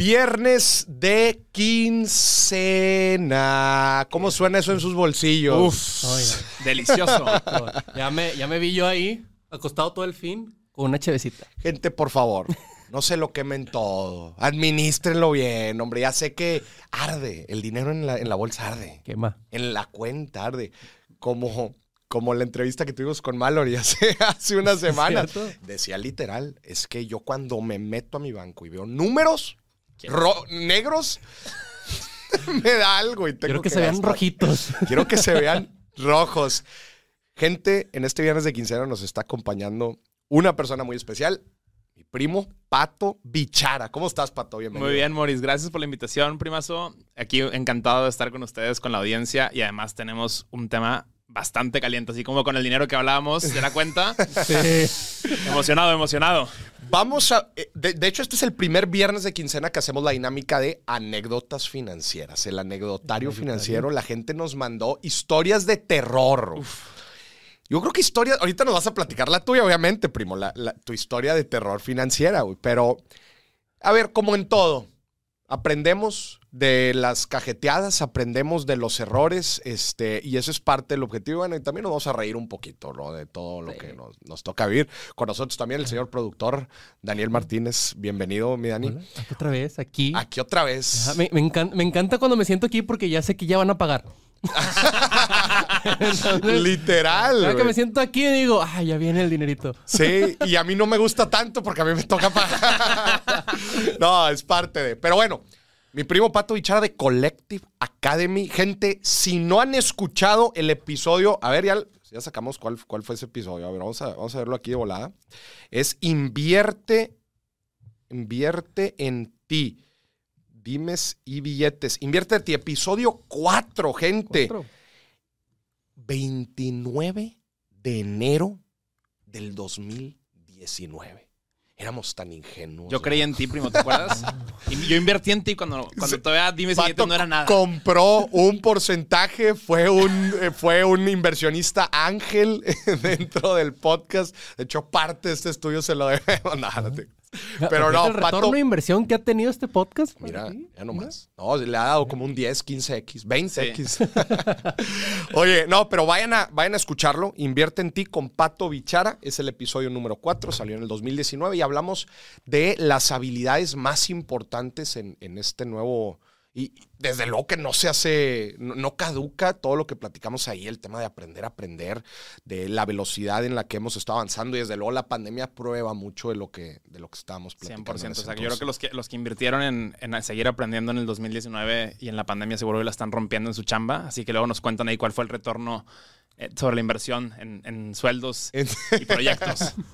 Viernes de quincena. ¿Cómo suena eso en sus bolsillos? Uf, Oiga. delicioso. Ya me, ya me vi yo ahí, acostado todo el fin, con una chevecita. Gente, por favor, no se lo quemen todo. Administrenlo bien, hombre. Ya sé que arde. El dinero en la, en la bolsa arde. Quema. En la cuenta arde. Como, como la entrevista que tuvimos con Mallory hace, hace una semana. ¿Cierto? Decía literal, es que yo cuando me meto a mi banco y veo números ro- negros, me da algo y tengo Quiero que, se vean rojitos. Quiero que se vean rojos. Gente, en este viernes de quincena nos está acompañando una persona muy especial, mi primo Pato Bichara. ¿Cómo estás, Pato? Bienvenido. Muy bien, Moris. Gracias por la invitación, primazo. Aquí encantado de estar con ustedes, con la audiencia. Y además tenemos un tema bastante caliente, así como con el dinero que hablábamos de la cuenta. Sí. emocionado, emocionado. Vamos a. eh, De, de hecho, este es el primer viernes de quincena que hacemos la dinámica de anécdotas financieras. El anecdotario financiero. La gente nos mandó historias de terror. Yo creo que historias. Ahorita nos vas a platicar la tuya, obviamente, primo. la- la- tu historia de terror financiera, güey. Pero, a ver, como en todo, aprendemos de las cajeteadas, aprendemos de los errores, este, y eso es parte del objetivo. Bueno, y también nos vamos a reír un poquito, ¿no? De todo lo Sí. que nos, nos toca vivir. Con nosotros también el señor productor Daniel Martínez. Bienvenido, mi Dani. Hola, Otra vez, aquí. Aquí otra vez. Ajá, me, me encan- me encanta cuando me siento aquí porque ya sé que ya van a pagar. Entonces, Literal. cada que me siento aquí digo, ah, ya viene el dinerito. Sí, y a mí no me gusta tanto porque a mí me toca pagar. no, es parte de. Pero bueno, mi primo Pato Bichara de Collective Academy. Gente, si no han escuchado el episodio, a ver, ya, ya sacamos cuál, cuál fue ese episodio. A ver, vamos a, vamos a verlo aquí de volada. Es invierte, invierte en ti. Dimes y billetes. Invierte en ti. Episodio 4, gente. Otro. 29 de enero del 2019. Éramos tan ingenuos. Yo creí en ti, primo, ¿te acuerdas? Y yo invertí en ti cuando, cuando todavía dime si no era nada. compró un porcentaje, fue un, eh, fue un inversionista ángel dentro del podcast. De hecho, parte de este estudio se lo no te- Pero no, el retorno Pato. de inversión que ha tenido este podcast. Mira, ti, ya nomás. No, le ha dado como un 10, 15X, 20X. Sí. Oye, no, pero vayan a, vayan a escucharlo. Invierte en ti con Pato Bichara. Es el episodio número 4, salió en el 2019 y hablamos de las habilidades más importantes en, en este nuevo... Y desde luego que no se hace, no, no caduca todo lo que platicamos ahí, el tema de aprender a aprender, de la velocidad en la que hemos estado avanzando y desde luego la pandemia prueba mucho de lo que, de lo que estábamos 100%. platicando. en O ese sea, que yo creo que los que, los que invirtieron en, en seguir aprendiendo en el 2019 y en la pandemia seguro que la están rompiendo en su chamba. Así que luego nos cuentan ahí cuál fue el retorno sobre la inversión en, en sueldos y proyectos.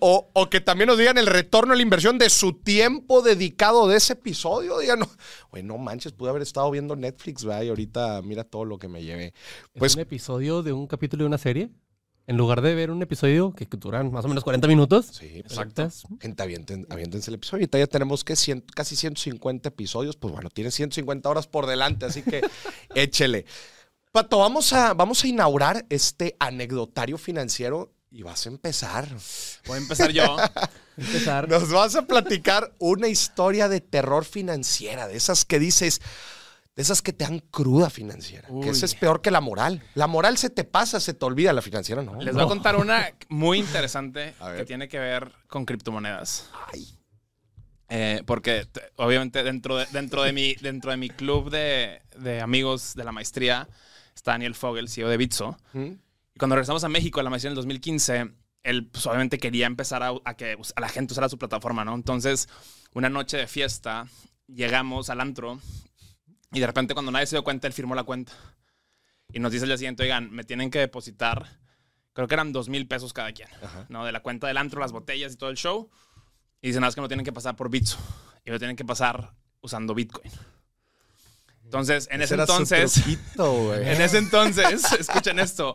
O, o que también nos digan el retorno a la inversión de su tiempo dedicado de ese episodio. Digan, no, güey, no manches, pude haber estado viendo Netflix, ¿verdad? Y ahorita mira todo lo que me llevé. ¿Es Pues un episodio de un capítulo de una serie? En lugar de ver un episodio que que duran más o menos 40 minutos. sí, pues, Exacto. gente, avienten, aviéntense el episodio. Ahorita ya tenemos que cien- casi 150 episodios. Pues bueno, tiene 150 horas por delante, así que échele. Pato, vamos a, vamos a inaugurar este anecdotario financiero y vas a empezar. Voy a empezar yo. Empezar. Nos vas a platicar una historia de terror financiera, de esas que dices, de esas que te dan cruda financiera. Uy. Que esa es peor que la moral. La moral se te pasa, se te olvida, la financiera no. Les voy a contar una muy interesante que tiene que ver con criptomonedas. Ay. Eh, porque obviamente dentro de, dentro de, mi, dentro de mi club de, de amigos de la maestría está Daniel Fogel, CEO de Bitso. ¿Mm? Y cuando regresamos a México a la maestría en el 2015, él pues, obviamente quería empezar a, a que pues, a la gente usara su plataforma, ¿no? Entonces, una noche de fiesta, llegamos al antro y de repente cuando nadie se dio cuenta, él firmó la cuenta. Y nos dice al día siguiente, oigan, me tienen que depositar, creo que eran dos mil pesos cada quien, Ajá. ¿no? De la cuenta del antro, las botellas y todo el show. Y dicen, nada, es que no tienen que pasar por Bitso. Y lo tienen que pasar usando Bitcoin. Entonces, en ese, era su entonces... truquito. En ese entonces, escuchen esto,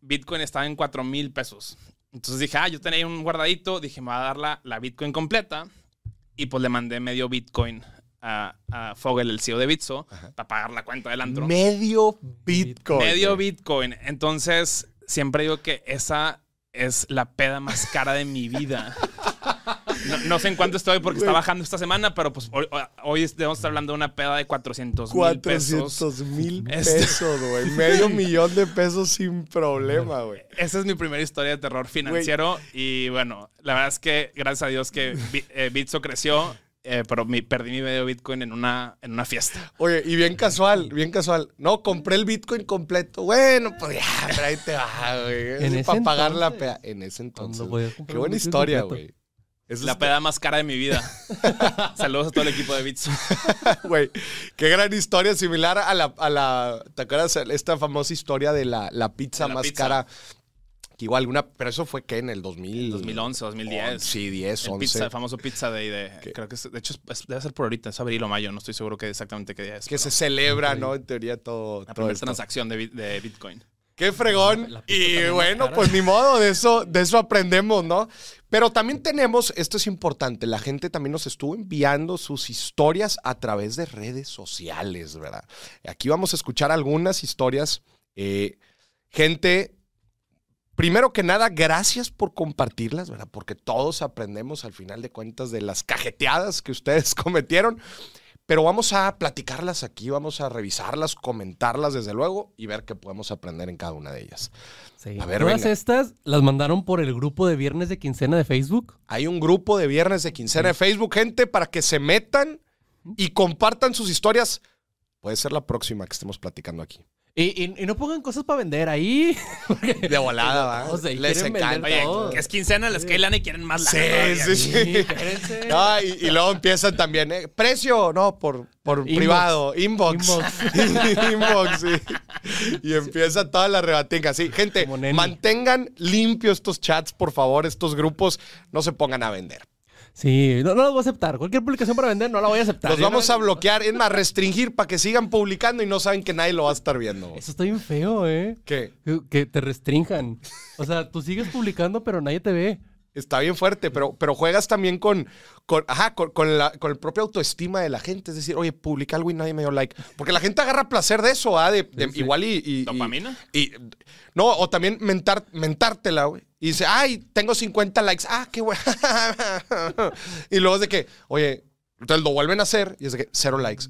Bitcoin estaba en 4 mil pesos. Entonces dije, ah, yo tenía un guardadito, dije, me va a dar la, la Bitcoin completa. Y pues le mandé medio Bitcoin a, a Fogel, el CEO de Bitso, para pagar la cuenta del antro. Medio Bitcoin. medio güey. Bitcoin. Entonces, siempre digo que esa es la peda más cara de mi vida. No, no sé en cuánto estoy porque está bajando esta semana, pero pues hoy, hoy debemos estar hablando de una peda de 400 mil pesos. 400 mil Este- pesos, güey. Medio millón de pesos sin problema, güey. Esa es mi primera historia de terror financiero. Y bueno, la verdad es que gracias a Dios que eh, Bitso creció, eh, pero mi- perdí mi medio Bitcoin en una, en una fiesta. Oye, y bien casual, bien casual. No, compré el Bitcoin completo. Bueno, pues ya, pero ahí te va, güey. En ese Para pagar la pea. En ese entonces. Qué buena historia, güey. Eso La es- peda más cara de mi vida. Saludos a todo el equipo de Bitso. Güey, qué gran historia, similar a la, a la. ¿Te acuerdas esta famosa historia de la, la pizza la más pizza. cara? Que igual alguna. Pero eso fue que en el 2000. 2011, 2010. Sí, 10, El 11. pizza, el famoso pizza day de. Creo que es- de hecho es- debe ser por ahorita, es abril o mayo, no estoy seguro que exactamente qué día es. que pero se celebra, ¿no? En teoría todo. la todo primera esto. transacción de, de Bitcoin. Qué fregón. Y bueno, pues ni modo, de eso, de eso aprendemos, ¿no? Pero también tenemos, esto es importante, la gente también nos estuvo enviando sus historias a través de redes sociales, ¿verdad? Aquí vamos a escuchar algunas historias. eh, gente, primero que nada, gracias por compartirlas, ¿verdad? Porque todos aprendemos al final de cuentas de las cajeteadas que ustedes cometieron. Pero vamos a platicarlas aquí, vamos a revisarlas, comentarlas desde luego y ver qué podemos aprender en cada una de ellas. Sí. A ver, Todas venga. estas las mandaron por el grupo de viernes de quincena de Facebook. Hay un grupo de viernes de quincena de Facebook, gente, para que se metan y compartan sus historias. Puede ser la próxima que estemos platicando aquí. Y, y- y no pongan cosas para vender ahí. De volada, ¿va? O sea, Les quieren vender encanta. Oye, es quincena, les cae lana y quieren más lana. Sí, sí, sí. No, y, y luego empiezan también, ¿eh? Precio, no, por, por Inbox. privado, inbox. Inbox. Inbox, sí. Y empieza toda la rebatinga. Sí, gente, mantengan limpios estos chats, por favor, estos grupos, no se pongan a vender. Sí, no, no los voy a aceptar. Cualquier publicación para vender no la voy a aceptar. Los Yo vamos no- a bloquear, es más, restringir para que sigan publicando y no saben que nadie lo va a estar viendo. Eso está bien feo, ¿eh? ¿Qué? Que te restrinjan. O sea, tú sigues publicando, pero nadie te ve. Está bien fuerte, pero, pero juegas también con, con, ajá, con, con la, con el propia autoestima de la gente. Es decir, oye, publica algo y nadie me dio like. Porque la gente agarra placer de eso, ¿ah? De, de- Sí, sí. Igual y, y- y- ¿Dopamina? Y, no, o también mentar, mentártela, güey. Y dice, ay, tengo 50 likes. Ah, qué bueno. y luego es de que, oye, entonces lo vuelven a hacer y es de que cero likes.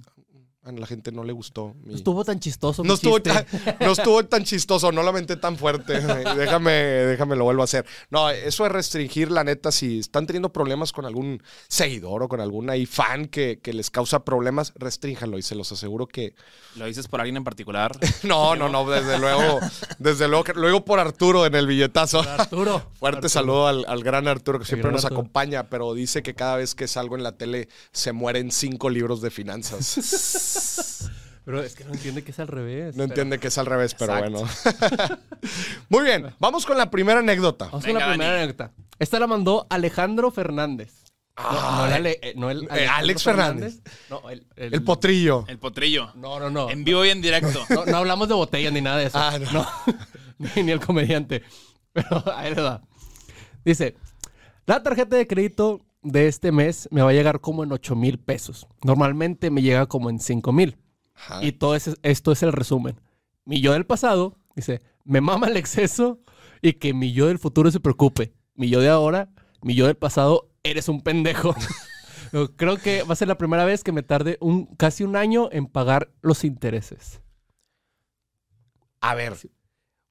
A la gente no le gustó. mi- No estuvo tan chistoso. mi no estuvo, tan, no estuvo tan chistoso, no la menté tan fuerte. Déjame, déjame lo vuelvo a hacer. No, eso es restringir, la neta, si están teniendo problemas con algún seguidor o con algún ahí fan que, que les causa problemas, restrínjanlo y se los aseguro que... ¿Lo dices por alguien en particular? No, no, no, desde luego, desde luego, lo digo por Arturo en el billetazo. Arturo. Fuerte Arturo. saludo al, al gran Arturo que siempre nos Arturo. acompaña, pero dice que cada vez que salgo en la tele se mueren cinco libros de finanzas. Pero es que no entiende que es al revés. No entiende que es al revés, pero Exacto. bueno. Muy bien, vamos con la primera anécdota. Vamos Venga, con la primera Dani. anécdota. Esta la mandó Alejandro Fernández. No, no, el Ale- eh, no el Eh, Alex Fernández. No, el, El potrillo. El potrillo. No, no, no. En vivo y en directo. No, no hablamos de botellas ni nada de eso. Ah, no. ni, ni el comediante. Pero ahí le va. Dice, la tarjeta de crédito de este mes me va a llegar como en 8 mil pesos. Normalmente me llega como en 5 mil. Y todo ese- esto es el resumen. Mi yo del pasado, dice, me mama el exceso y que mi yo del futuro se preocupe. Mi yo de ahora, mi yo del pasado, eres un pendejo. Creo que va a ser la primera vez que me tarde un, casi un año en pagar los intereses. A ver.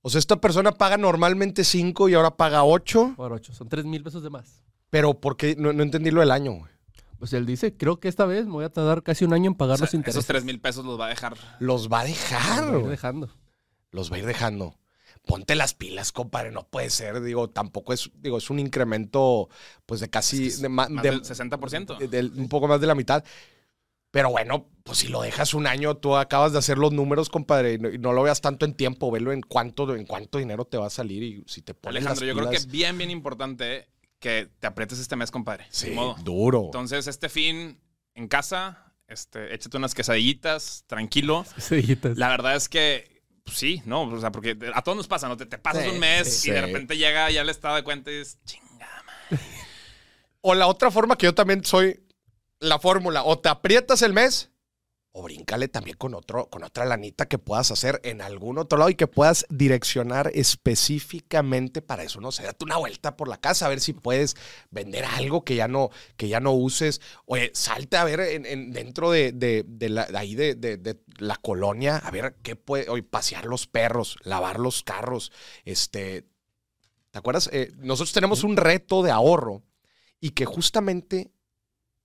O sea, esta persona paga normalmente 5 y ahora paga 8, Por 8, son 3 mil pesos de más. Pero ¿por qué? No, no entendí lo del año, güey. Pues él dice, creo que esta vez me voy a tardar casi un año en pagar O sea, los intereses. esos 3 mil pesos los va a dejar. Los va a Los dejar, voy a ir güey. dejando. Los va a ir dejando. Ponte las pilas, compadre, no puede ser. Digo, tampoco es, digo, es un incremento, pues, de casi, de ma- Más de- del 60%. de- del- un poco más de la mitad. Pero bueno, pues si lo dejas un año, tú acabas de hacer los números, compadre, y no, y no lo veas tanto en tiempo, velo en cuánto, en cuánto dinero te va a salir y si te pones Alejandro, las yo creo que pilas- bien, bien importante que te aprietes este mes, compadre. Sí, modo. duro. Entonces, este fin en casa, este, échate unas quesadillitas, tranquilo. Seguiditas. La verdad es que pues, sí, ¿no? O sea, porque a todos nos pasa, ¿no? Te, te pasas Sí, un mes sí. y de repente llega ya el estado de cuenta y dices, chingada. O la otra forma que yo también soy la fórmula, o te aprietas el mes o bríncale también con, otro, con otra lanita que puedas hacer en algún otro lado y que puedas direccionar específicamente para eso, ¿no? Sea, date una vuelta por la casa a ver si puedes vender algo que ya no, que ya no uses. Oye, salte a ver en, en- dentro de, de- de la, de ahí de la colonia, a ver qué puede, oye, pasear los perros, lavar los carros, este... ¿Te acuerdas? Eh, nosotros tenemos un reto de ahorro y que justamente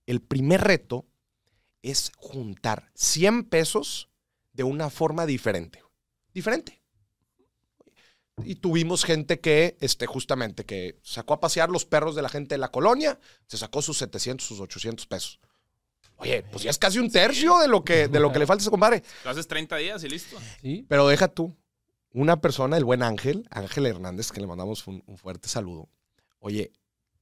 el primer reto es juntar 100 pesos de una forma diferente. Diferente. Y tuvimos gente que, este, justamente, que sacó a pasear los perros de la gente de la colonia, se sacó sus 700, sus 800 pesos. Oye, pues ya es casi un tercio de lo que, de lo que le falta a ese compadre. Lo haces 30 días y listo. Sí. Pero deja tú, una persona, el buen Ángel, Ángel Hernández, que le mandamos un, un fuerte saludo. Oye,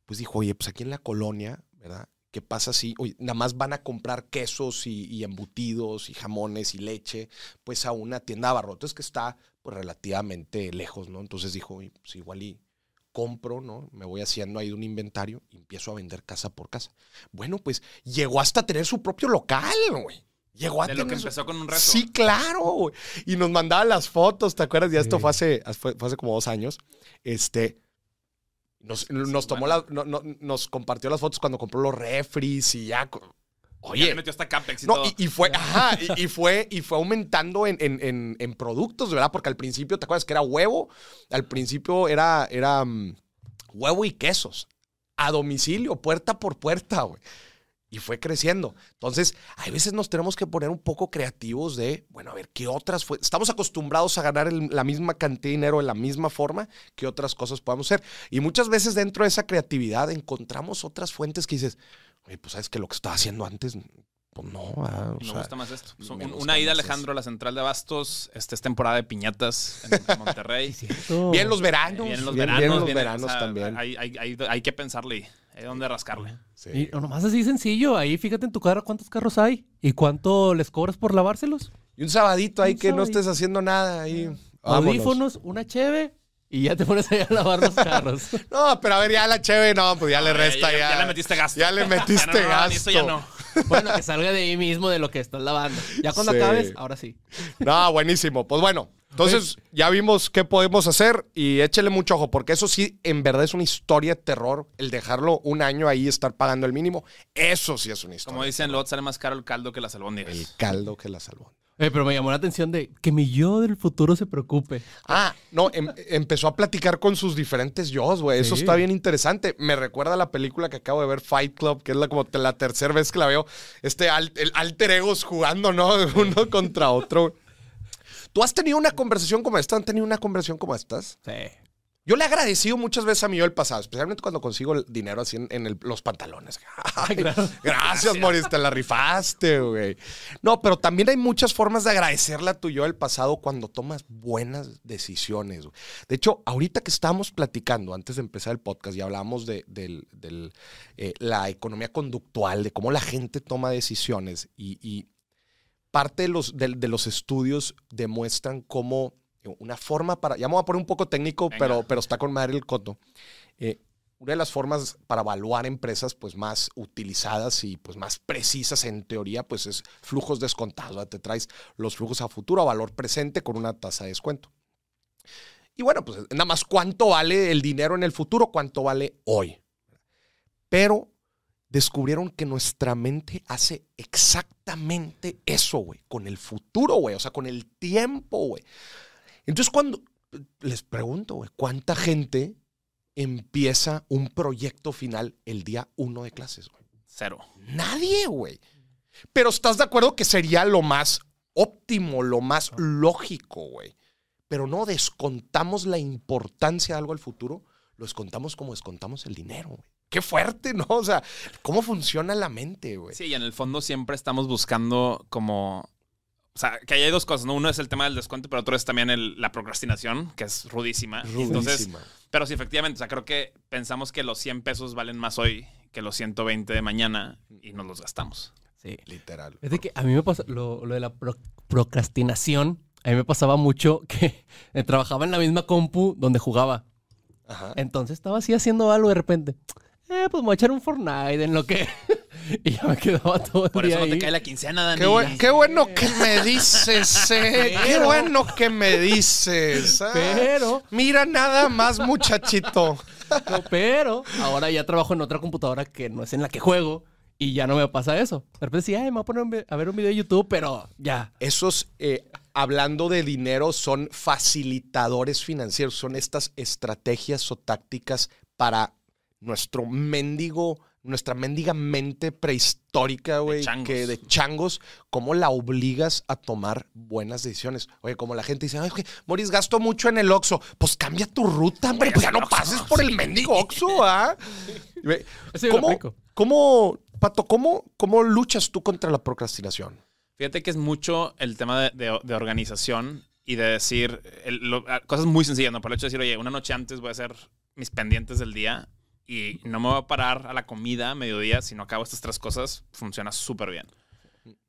pues dijo, oye, pues aquí en la colonia, ¿verdad? ¿Qué pasa si, oye, nada más van a comprar quesos y, y embutidos y jamones y leche, pues a una tienda de abarrotes que está pues relativamente lejos, ¿no? Entonces dijo, oye, pues igual y compro, ¿no? Me voy haciendo ahí un inventario y empiezo a vender casa por casa. Bueno, pues llegó hasta tener su propio local, güey. Llegó a De lo que tener su- empezó con un reto. Sí, claro. güey. Y nos mandaba las fotos, ¿te acuerdas? Ya esto Sí. fue hace, fue, fue hace como dos años. Este. Nos, nos tomó la, no- no- nos compartió las fotos cuando compró los refris y ya. Ya Oye. le metió hasta Capex y No, todo. y, y fue, ajá, y, y fue, y fue aumentando en, en- en- en productos, ¿verdad? Porque al principio, ¿te acuerdas que era huevo? Al principio era, era mm, huevo y quesos. A domicilio, puerta por puerta, güey. Y fue creciendo. Entonces, hay veces nos tenemos que poner un poco creativos de, bueno, a ver, ¿qué otras fue? Estamos acostumbrados a ganar la misma cantidad de dinero de la misma forma, ¿qué otras cosas podemos hacer? Y muchas veces dentro de esa creatividad encontramos otras fuentes que dices, oye, pues sabes que lo que estaba haciendo antes, pues no. ah, o Me sea, gusta más esto. me Un- gusta una ida, Alejandro, a la central de Abastos. Este es temporada de piñatas en Monterrey. Bien los veranos. Los bien- veranos. bien los veranos o sea, también. Hay, hay- hay- hay que pensarle. Hay dónde rascarle. Sí. Y no, nomás así sencillo. Ahí fíjate en tu carro cuántos carros hay y cuánto les cobras por lavárselos. Y un sabadito ahí Un que no estés haciendo nada ahí. Vámonos. Audífonos, una cheve y ya te pones ahí a lavar los carros. No, pero a ver, ya la cheve, no, pues ya le resta ya, ya. ya le metiste gasto. Ya le metiste Ya no, no, gasto. ni esto ya no. Bueno, que salga de ahí mismo de lo que estás lavando. Ya cuando Sí. acabes, ahora sí. No, buenísimo. Pues bueno, entonces ya vimos qué podemos hacer y échele mucho ojo, porque eso sí, en verdad es una historia de terror. El dejarlo un año ahí y estar pagando el mínimo, eso sí es una historia. Como dicen, te sale más caro el caldo que las El albóndigas. caldo que la salvó. Eh, pero me llamó la atención de que mi yo del futuro se preocupe. Ah, no, em- empezó a platicar con sus diferentes yo, güey. Eso Sí. está bien interesante. Me recuerda a la película que acabo de ver, Fight Club, que es la, como la tercera vez que la veo. Este al- el alter egos jugando, ¿no? Uno contra otro. ¿Tú has tenido una conversación como esta? ¿Han tenido una conversación como estas? Sí. Yo le he agradecido muchas veces a mi yo del pasado, especialmente cuando consigo el dinero así en, en el- los pantalones. Ay, Gracias, Moris, te la rifaste, güey. No, pero también hay muchas formas de agradecerle a tu yo del pasado cuando tomas buenas decisiones. güey. De hecho, ahorita que estábamos platicando, antes de empezar el podcast, y hablamos de eh, la economía conductual, de cómo la gente toma decisiones y, y parte de los, de, de los estudios demuestran cómo una forma para, ya me voy a poner un poco técnico, Venga. pero, pero está con madre el coto. Eh, una de las formas para evaluar empresas pues más utilizadas y pues más precisas en teoría pues es flujos descontados. ¿verdad? Te traes los flujos a futuro a valor presente con una tasa de descuento. Y bueno, pues nada más cuánto vale el dinero en el futuro, cuánto vale hoy. Pero descubrieron que nuestra mente hace exactamente eso, güey, con el futuro, güey, o sea, con el tiempo, güey. Entonces, cuando les pregunto, güey, ¿cuánta gente empieza un proyecto final el día uno de clases, güey? Cero. Nadie, güey. Pero estás de acuerdo que sería lo más óptimo, lo más lógico, güey. Pero no descontamos la importancia de algo al futuro, lo descontamos como descontamos el dinero, güey. Qué fuerte, ¿no? O sea, ¿cómo funciona la mente, güey? Sí, y en el fondo siempre estamos buscando como... O sea, que ahí hay dos cosas, ¿no? Uno es el tema del descuento, pero otro es también el- la procrastinación, que es rudísima. Y Entonces, Rudísima. pero sí, efectivamente, o sea, creo que pensamos que los 100 pesos valen más hoy que los 120 de mañana y nos los gastamos. Sí. Literal. Es de que a mí me pasa lo, lo de la pro- procrastinación. A mí me pasaba mucho que trabajaba en la misma compu donde jugaba. Ajá. Entonces estaba así haciendo algo de repente. Eh, pues me voy a echar un Fortnite en lo que, Y ya me quedaba todo el Por día eso no te cae la quincena, Dani. Qué, buen- qué bueno que me dices, eh. Qué bueno que me dices. ah. Pero, Mira nada más, muchachito. no, pero, ahora ya trabajo en otra computadora que no es en la que juego y ya no me pasa eso. De repente sí, ay, me voy a poner un vi- a ver un video de YouTube, pero ya. Esos, eh, hablando de dinero, son facilitadores financieros. Son estas estrategias o tácticas para nuestro mendigo, nuestra mendiga mente prehistórica, güey, que de changos, cómo la obligas a tomar buenas decisiones. Oye, como la gente dice, ay, güey, Moris, gasto mucho en el Oxxo. Pues cambia tu ruta, hombre, pues ya no pases por el mendigo Oxxo, ¿ah? ¿Cómo, cómo, Pato, cómo, cómo luchas tú contra la procrastinación? Fíjate que es mucho el tema de, de- de organización y de decir el- lo- cosas muy sencillas, ¿no? Por el hecho de decir, oye, una noche antes voy a hacer mis pendientes del día y no me voy a parar a la comida a mediodía si no acabo estas tres cosas, funciona súper bien,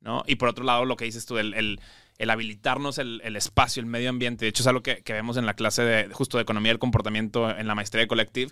¿no? Y por otro lado, lo que dices tú, el, el- el habilitarnos el, el espacio, el medio ambiente, de hecho es algo que, que vemos en la clase de justo de economía del comportamiento en la maestría de Collective,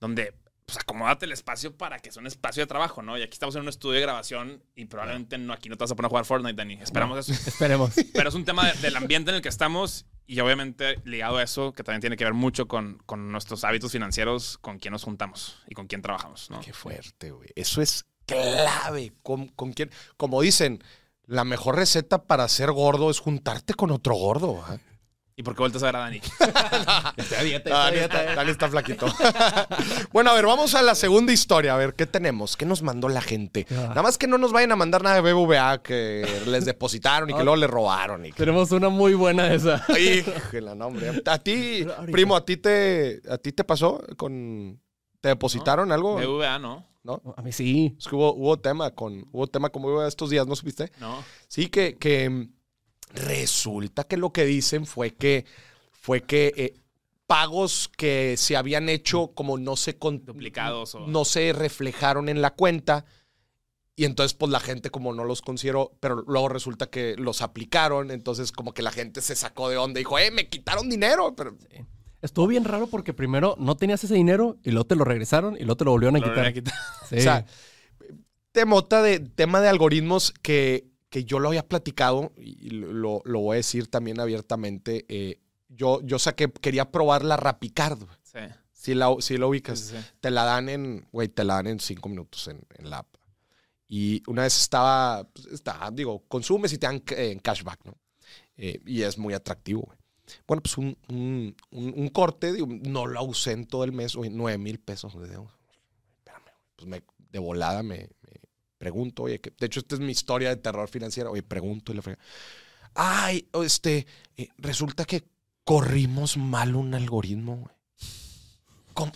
donde pues acomódate el espacio para que sea un espacio de trabajo, ¿no? Y aquí estamos en un estudio de grabación y probablemente no, aquí no te vas a poner a jugar Fortnite, Dani. Esperamos eso. Esperemos. Pero es un tema de- del ambiente en el que estamos y obviamente ligado a eso, que también tiene que ver mucho con, con nuestros hábitos financieros, con quién nos juntamos y con quién trabajamos, ¿no? Qué fuerte, güey. Eso es clave. ¿Con, con quién? Como dicen, la mejor receta para ser gordo es juntarte con otro gordo. ¿ah? ¿Y por qué vueltas a ver a Dani? Está, Dani está flaquito. bueno, a ver, vamos a la segunda historia. A ver, ¿qué tenemos? ¿Qué nos mandó la gente? Ah. Nada más que no nos vayan a mandar nada de BBVA que les depositaron y que Ah. luego le robaron. Y que... Tenemos una muy buena esa. Híjole, no, hombre. A ti, primo, ¿a ti te, a ti te pasó con... ¿Te depositaron algo? BVA, ¿no? ¿No? A mí sí. Es que hubo, hubo tema con... Hubo tema como estos días, ¿no supiste? No. Sí, que, que resulta que lo que dicen fue que fue que eh, pagos que se habían hecho como no se con- Duplicados o- no se reflejaron en la cuenta y entonces pues la gente como no los consideró, pero luego resulta que los aplicaron, entonces como que la gente se sacó de onda y dijo, "Eh, me quitaron dinero", pero Estuvo bien raro porque primero no tenías ese dinero y luego te lo regresaron y luego te lo volvieron a Lo quitar. volví a quitar. Sí. O sea, temota de, tema de algoritmos que, que yo lo había platicado y lo, lo voy a decir también abiertamente. eh, yo, yo saqué, quería probar la Rapicard. Sí. Si la, si la ubicas, Sí, sí, te la dan en, güey, te la dan en cinco minutos en, en la app. Y una vez estaba, pues, estaba, digo, consumes y te dan eh, en cashback, ¿no? Eh, y es muy atractivo, güey. Bueno, pues un, un, un- un corte, digo, no lo usé en todo el mes, güey, nueve mil pesos. güey. Espérame, pues me, de volada me pregunto, oye, que, de hecho, esta es mi historia de terror financiero, oye, pregunto y le frega. Ay, este, eh, resulta que corrimos mal un algoritmo, güey. ¿Cómo?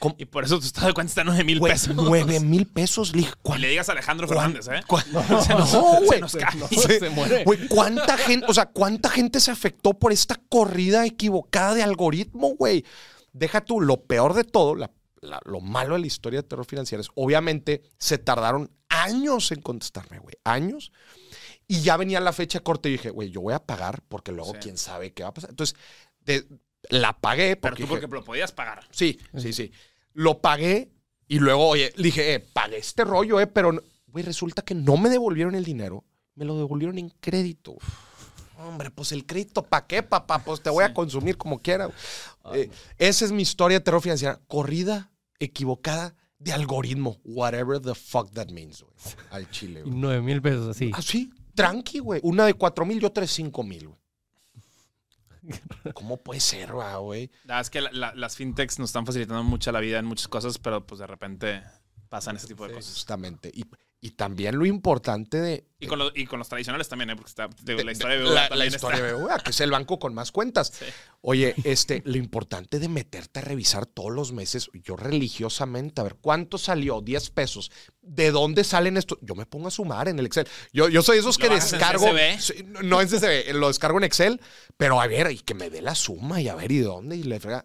¿Cómo? Y por eso tu estado de cuenta está en 9 mil pesos. Nueve mil pesos. Le Y ¿cuán- le digas a Alejandro Fernández, ¿eh? Se nos- No, se güey. nos cae. No, se muere. Güey, ¿cuánta gente, o sea, cuánta gente se afectó por esta corrida equivocada de algoritmo, güey? Deja tú, lo peor de todo, la- la- lo malo de la historia de terror financiero es, obviamente, se tardaron años en contestarme, güey, años. Y ya venía la fecha corta y dije, güey, yo voy a pagar porque luego Sí. quién sabe qué va a pasar. Entonces, de- la pagué Pero porque tú dije, porque lo podías pagar. Sí, sí, sí. Lo pagué y luego, oye, dije, eh, pagué este rollo, eh, pero, güey, resulta que no me devolvieron el dinero, me lo devolvieron en crédito. Hombre, pues el crédito, ¿para qué, papá? Pues te voy a consumir como quiera. Eh, esa es mi historia de terror financiera. Corrida equivocada de algoritmo. Whatever the fuck that means, güey. Al chile, güey. nueve mil pesos así. Ah, sí, tranqui, güey. Una de cuatro mil y otra de cinco mil, güey. ¿Cómo puede ser, güey? La verdad es que la- la- las fintechs nos están facilitando mucho la vida en muchas cosas, pero pues de repente pasan ese tipo de cosas. Justamente. Y, y también lo importante de, Y con, los, y con los tradicionales también, ¿eh? Porque está, de- la historia de la, la historia está- de BBVA, que es el banco con más cuentas. Sí. Oye, este, lo importante de meterte a revisar todos los meses, yo religiosamente, a ver, ¿cuánto salió? 10 pesos. ¿De dónde salen estos? Yo me pongo a sumar en el Excel. Yo, yo soy de esos ¿Lo que en descargo. Sí, no en CSV, lo descargo en Excel, pero a ver, y que me dé la suma y a ver, ¿y de dónde? Y le frega.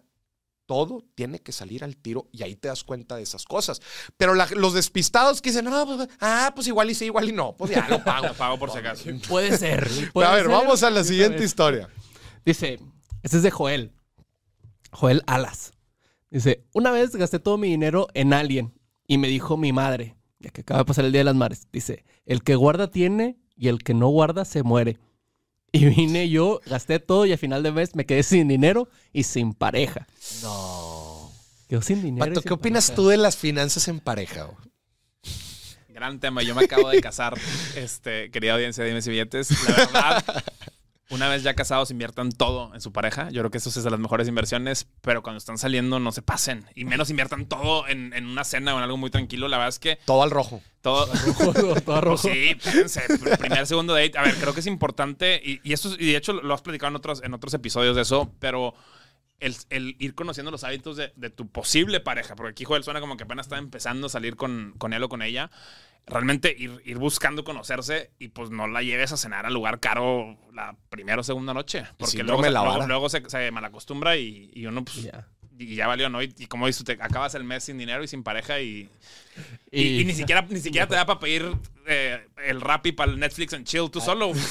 Todo tiene que salir al tiro y ahí te das cuenta de esas cosas. Pero la- los despistados que dicen, no, pues, ah, pues igual y sí, igual y no, pues ya lo pago. Lo pago por si acaso. Puede ser. Puede a ver, ser. vamos a la siguiente historia. Dice, este es de Joel. Joel Alas. Dice, una vez gasté todo mi dinero en Alien y me dijo mi madre, ya que acaba de pasar el Día de las Madres. Dice, el que guarda tiene y el que no guarda se muere. Y vine yo, gasté todo y a final de mes me quedé sin dinero y sin pareja. No. Quedó sin dinero. y Pato, sin ¿qué opinas pareja. tú de las finanzas en pareja? güey? Gran tema. Yo me acabo de casar, este, querida audiencia de Dimes y Billetes. La verdad, una vez ya casados, inviertan todo en su pareja. Yo creo que eso es de las mejores inversiones, pero cuando están saliendo no se pasen. Y menos inviertan todo en, en una cena o en algo muy tranquilo. La verdad es que Todo al rojo. todo... Todo Pues rojo. sí, pr- primer, segundo date. A ver, creo que es importante, y, y esto, es- y de hecho lo has platicado en otros, en otros episodios de eso, pero el, el ir conociendo los hábitos de, de tu posible pareja, porque aquí Joel suena como que apenas está empezando a salir con, con él o con ella. Realmente ir, ir buscando conocerse y pues no la lleves a cenar al lugar caro la primera o segunda noche. Porque luego, se- de la luego, vara. luego se, se malacostumbra y, y uno pues... Ya. Y ya valió, ¿no? Y, y como dices, te acabas el mes sin dinero y sin pareja y, y, Y- y ni siquiera, ni siquiera te da para pedir eh, el Rappi para el Netflix and chill tú solo.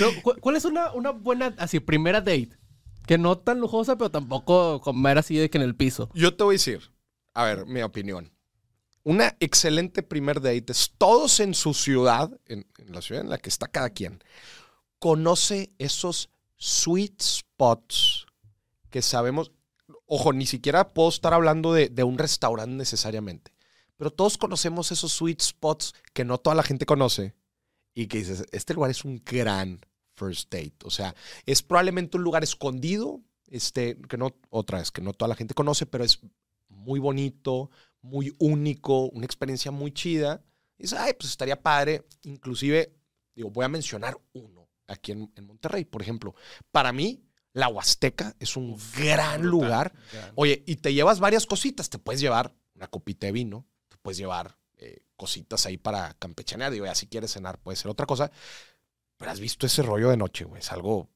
No, ¿cu- ¿Cuál es una, una buena, así, primera date? Que no tan lujosa, pero tampoco comer así de que en el piso. Yo te voy a decir, a ver, mi opinión. Una excelente primer date es todos en su ciudad, en, la ciudad en la que está cada quien, conoce esos sweet spots que sabemos. Ojo, ni siquiera puedo estar hablando de, de un restaurante necesariamente, pero todos conocemos esos sweet spots que no toda la gente conoce y que dices, este lugar es un gran first date. O sea, es probablemente un lugar escondido, este, que no, otra vez, que no toda la gente conoce, pero es muy bonito, muy único, una experiencia muy chida. Y dices, ay, pues estaría padre. Inclusive, digo, voy a mencionar uno aquí en, en Monterrey, por ejemplo. Para mí, la Huasteca es un gran brutal. lugar. Oye, y te llevas varias cositas. Te puedes llevar una copita de vino, te puedes llevar eh, cositas ahí para campechanear. Digo, ya si quieres cenar, puede ser otra cosa. Pero has visto ese rollo de noche, güey. Es algo.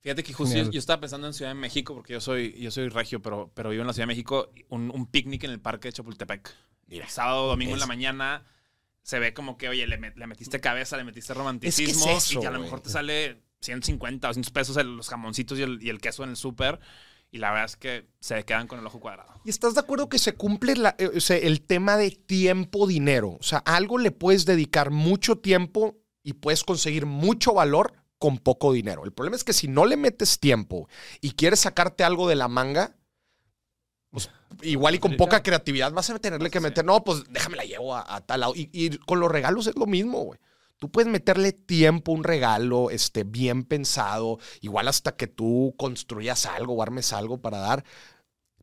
Fíjate que justo yo, estaba pensando en Ciudad de México, porque yo soy, yo soy regio, pero, pero vivo en la Ciudad de México, un, un picnic en el parque de Chapultepec. Mira, Sábado, domingo en la Es- mañana, se ve como que, oye, le, met- le metiste cabeza, le metiste romanticismo, eso, y a lo mejor te sale 150 o 200 pesos el- los jamoncitos y el, y el queso en el súper, y la verdad es que se quedan con el ojo cuadrado. ¿Y estás de acuerdo que se cumple la- eh, o sea, el tema de tiempo-dinero? O sea, algo le puedes dedicar mucho tiempo y puedes conseguir mucho valor con poco dinero. El problema es que si no le metes tiempo y quieres sacarte algo de la manga, pues igual y con poca creatividad vas a tenerle que meter, no, pues déjame la llevo a, a tal lado. Y, y con los regalos es lo mismo, güey. Tú puedes meterle tiempo a un regalo, este, bien pensado, igual hasta que tú construyas algo o armes algo para dar,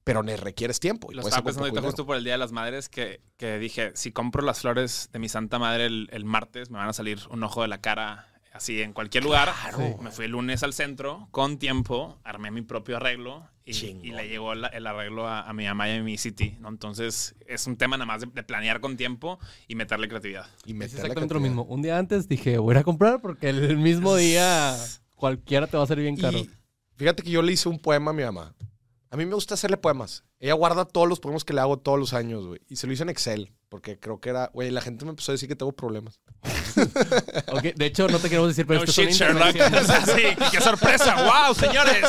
pero le requieres tiempo. y Lo estaba pensando ahorita justo por el Día de las Madres que, que dije, si compro las flores de mi santa madre el, el martes, me van a salir un ojo de la cara así en cualquier lugar. Claro. Me fui el lunes al centro con tiempo, armé mi propio arreglo y, y le llegó la- el arreglo a, a mi mamá y a mi city. ¿no? Entonces es un tema nada más de, de planear con tiempo y meterle creatividad. Y Es meterle exactamente lo creatividad. mismo. Un día antes dije, voy a comprar porque el mismo día cualquiera te va a salir bien caro. Y fíjate que yo le hice un poema a mi mamá. A mí me gusta hacerle poemas. Ella guarda todos los poemas que le hago todos los años, güey. Y se lo hice en Excel, porque creo que era, güey, la gente me empezó a decir que tengo problemas. De hecho, no te queremos decir, pero No esto shit, Sherlock. sí, qué sorpresa. ¡Wow, señores!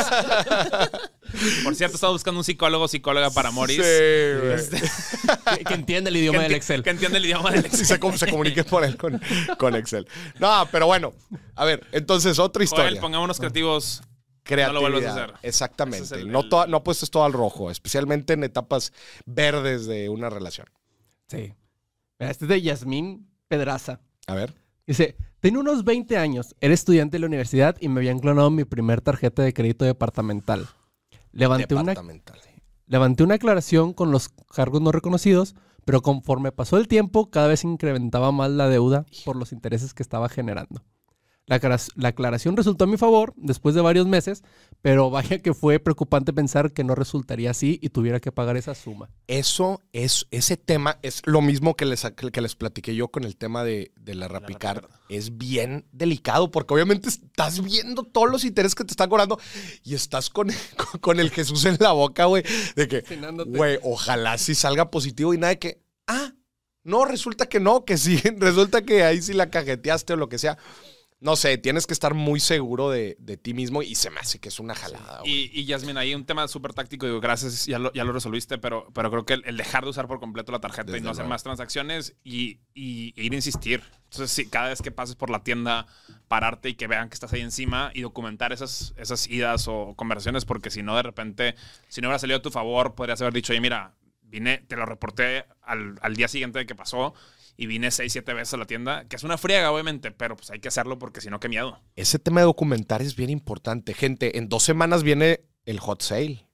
Por cierto, estaba buscando un psicólogo güey, para Moris. güey. Este, que, que entiende el idioma que del Excel. Que entiende el idioma del Sí, Excel. se, se comunique por él con, con Excel. No, pero bueno. A ver, entonces, otra historia. Joel, pongámonos creativos. Creatividad. No lo vuelvas a hacer. Exactamente. Ese es el- no, el- no apuestes todo al rojo, especialmente en etapas verdes de una relación. Sí. Este es de Yasmín Pedraza. A ver. Dice, tengo unos 20 años, era estudiante de la universidad y me habían clonado mi primer tarjeta de crédito departamental. Levanté una, Departamental. levanté una aclaración con los cargos no reconocidos, pero conforme pasó el tiempo, cada vez incrementaba más la deuda por los intereses que estaba generando. La, aclara- la aclaración resultó a mi favor después de varios meses, pero vaya que fue preocupante pensar que no resultaría así y tuviera que pagar esa suma. Eso es, ese tema es lo mismo que les, que les platiqué yo con el tema de, de la Rapicar. Rapicard. Es bien delicado porque obviamente estás viendo todos los intereses que te están cobrando y estás con, con, con el Jesús en la boca, güey, de que, güey, ojalá sí salga positivo y nada de que, ah, no, resulta que no, que sí, resulta que ahí sí la cajeteaste o lo que sea. No sé, tienes que estar muy seguro de, de ti mismo y se me hace que es una jalada. Y, y Yasmin, ahí un tema súper táctico, digo, gracias, ya lo, ya lo resolviste, pero, pero creo que el, el dejar de usar por completo la tarjeta y no hacer más transacciones y, y- e ir a insistir. Entonces, sí, cada vez que pases por la tienda, pararte y que vean que estás ahí encima y documentar esas, esas idas o conversaciones, porque si no, de repente, si no hubiera salido a tu favor, podrías haber dicho, oye, mira, vine, te lo reporté al, al día siguiente de que pasó y vine seis, siete veces a la tienda, que es una friega, obviamente, pero pues hay que hacerlo porque si no, qué miedo. Ese tema de documentar es bien importante. Gente, en dos semanas viene el hot sale.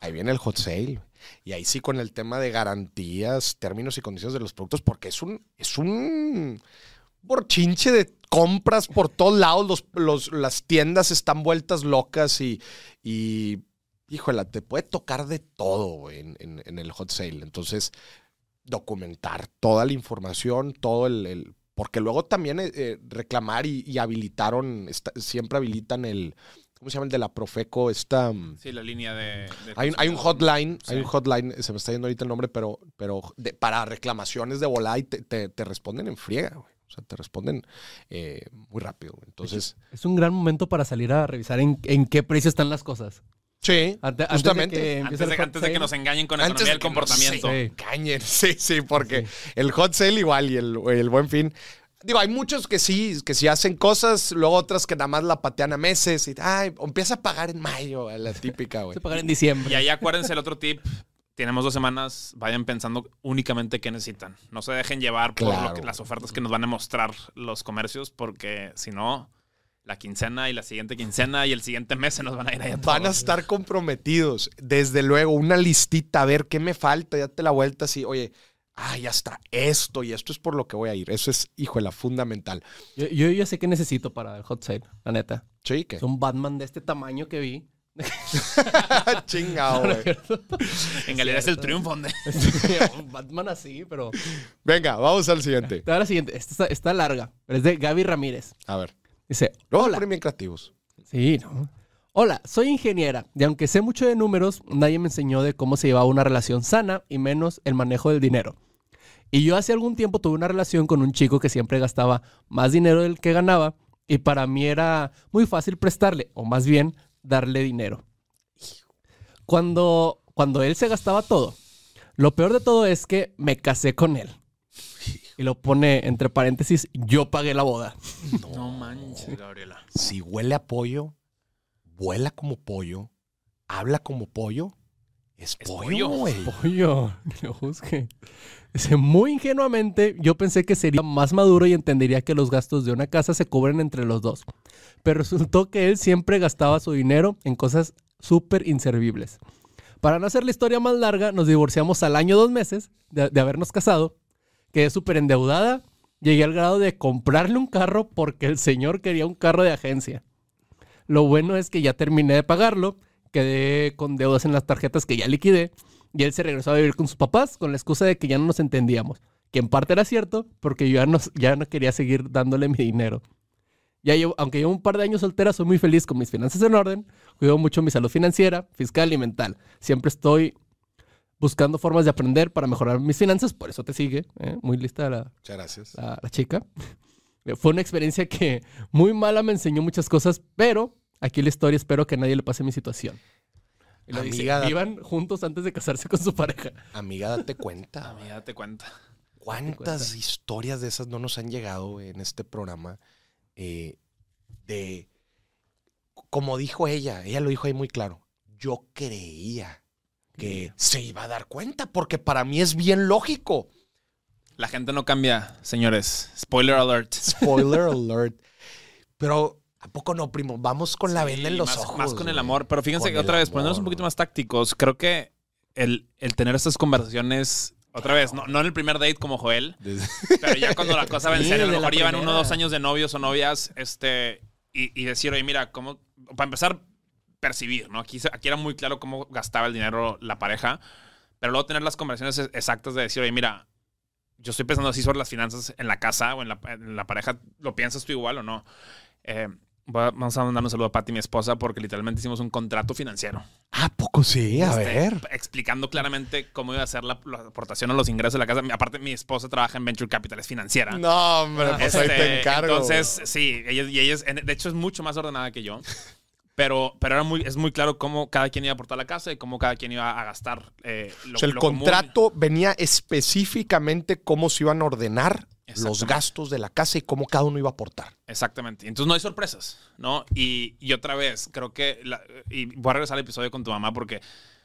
Ahí viene el hot sale. Y ahí sí con el tema de garantías, términos y condiciones de los productos, porque es un, es un borchinche de compras por todos lados. Los, los- las tiendas están vueltas locas y, y híjole, te puede tocar de todo en, en- en el hot sale. Entonces, documentar toda la información, todo el... el- porque luego también eh, eh, reclamar y, y habilitaron, esta- siempre habilitan el, ¿cómo se llama? El de la Profeco, esta... mm, Sí, la línea de... de hay, un- hay un hotline, hay un hotline, se me está yendo ahorita el nombre, pero, pero de- para reclamaciones de volada y te, te- te responden en friega, güey. O sea, te responden eh, muy rápido. güey. Entonces, Es un gran momento para salir a revisar en, en qué precio están las cosas. Sí, Ante- antes de justamente. que Antes de, antes de que nos engañen con Antes economía de del que nos comportamiento. Sí. Sí, sí, porque el hot sale igual y el, el buen fin. Digo, hay muchos que sí, que sí hacen cosas, luego otras que nada más la patean a meses y ay, empieza a pagar en mayo, la típica, güey. Se pagar en diciembre. Y ahí acuérdense el otro tip. Tenemos dos semanas, vayan pensando únicamente qué necesitan. No se dejen llevar por Claro. lo que- las ofertas que nos van a mostrar los comercios, porque si no, la quincena y la siguiente quincena y el siguiente mes se nos van a ir ahí a Van a estar comprometidos. Desde luego, una listita, a ver qué me falta, date la vuelta así, oye, ah, ya está, esto y esto es por lo que voy a ir. Eso es, híjole, fundamental. Yo, yo ya sé qué necesito para el hot sale, la neta. Sí, que Es un Batman de este tamaño que vi. chingado, güey. En realidad es el triunfo. donde- un Batman así, pero... Venga, vamos al siguiente. Te voy a la siguiente. Esta está, está larga, pero es de Gaby Ramírez. A ver. Dice, hola. creativos. Sí, ¿no? Hola, soy ingeniera y aunque sé mucho de números, nadie me enseñó de cómo se llevaba una relación sana y menos el manejo del dinero. Y yo hace algún tiempo tuve una relación con un chico que siempre gastaba más dinero del que ganaba y para mí era muy fácil prestarle, o más bien darle dinero. Cuando, cuando él se gastaba todo, lo peor de todo es que me casé con él. Y lo pone entre paréntesis, yo pagué la boda. No manches, Gabriela. Si huele a pollo, vuela como pollo, habla como pollo, es, Es pollo, pollo. güey. Pollo, ni lo juzgue. Muy ingenuamente, yo pensé que sería más maduro y entendería que los gastos de una casa se cubren entre los dos. Pero resultó que él siempre gastaba su dinero en cosas súper inservibles. Para no hacer la historia más larga, nos divorciamos al año dos meses de, de habernos casado. Quedé súper endeudada. Llegué al grado de comprarle un carro porque el señor quería un carro de agencia. Lo bueno es que ya terminé de pagarlo, quedé con deudas en las tarjetas que ya liquidé y él se regresó a vivir con sus papás con la excusa de que ya no nos entendíamos. Que en parte era cierto porque yo ya no, ya no quería seguir dándole mi dinero. Ya aunque llevo un par de años soltera, soy muy feliz con mis finanzas en orden, cuido mucho mi salud financiera, fiscal y mental. Siempre estoy buscando formas de aprender para mejorar mis finanzas, por eso te sigue, ¿eh? muy lista la, Muchas gracias. la, la chica. Fue una experiencia que muy mala me enseñó muchas cosas, pero aquí la historia espero que a nadie le pase mi situación. Y lo Amiga, vivan juntos antes de casarse con su pareja. Amiga, date cuenta. Amiga, date cuenta. ¿Cuántas historias de esas no nos han llegado en este programa? eh, de, como dijo ella, ella lo dijo ahí muy claro, yo creía que se iba a dar cuenta, porque para mí es bien lógico. La gente no cambia, señores. Spoiler alert. Spoiler alert. Pero, ¿a poco no, primo? Vamos con la Sí, venda en los más, ojos. Más con el amor. Pero fíjense Con que otra vez, poniéndonos un amor, poquito más tácticos, creo que el, el tener estas conversaciones, otra vez, no, no en el primer date como Joel, Desde- pero ya cuando la cosa va en serio, a lo mejor llevan uno o dos años de novios o novias, este, y, y decir, oye, mira, cómo, para empezar, percibir, ¿no? Aquí, era muy claro cómo gastaba el dinero la pareja, pero luego tener las conversaciones ex- exactas de decir, oye, mira, yo estoy pensando así sobre las finanzas en la casa o en la, en la pareja, ¿lo piensas tú igual o no? Eh, Va- Vamos a mandar un saludo a Pati, mi esposa, porque literalmente hicimos un contrato financiero. ¿A poco sí? A Este, ver. Explicando claramente cómo iba a ser la, la aportación a los ingresos de la casa. Aparte, mi esposa trabaja en Venture Capital, es financiera. No, hombre, pues ahí Este, te encargo. Entonces, sí, ella, y ella es, de hecho es mucho más ordenada que yo. Pero, pero era muy, es muy claro cómo cada quien iba a aportar la casa y cómo cada quien iba a gastar eh, lo, O sea, el lo común. contrato venía específicamente cómo se iban a ordenar los gastos de la casa y cómo cada uno iba a aportar. Exactamente. Entonces no hay sorpresas, ¿no? Y, y otra vez, creo que, la- y voy a regresar al episodio con tu mamá porque,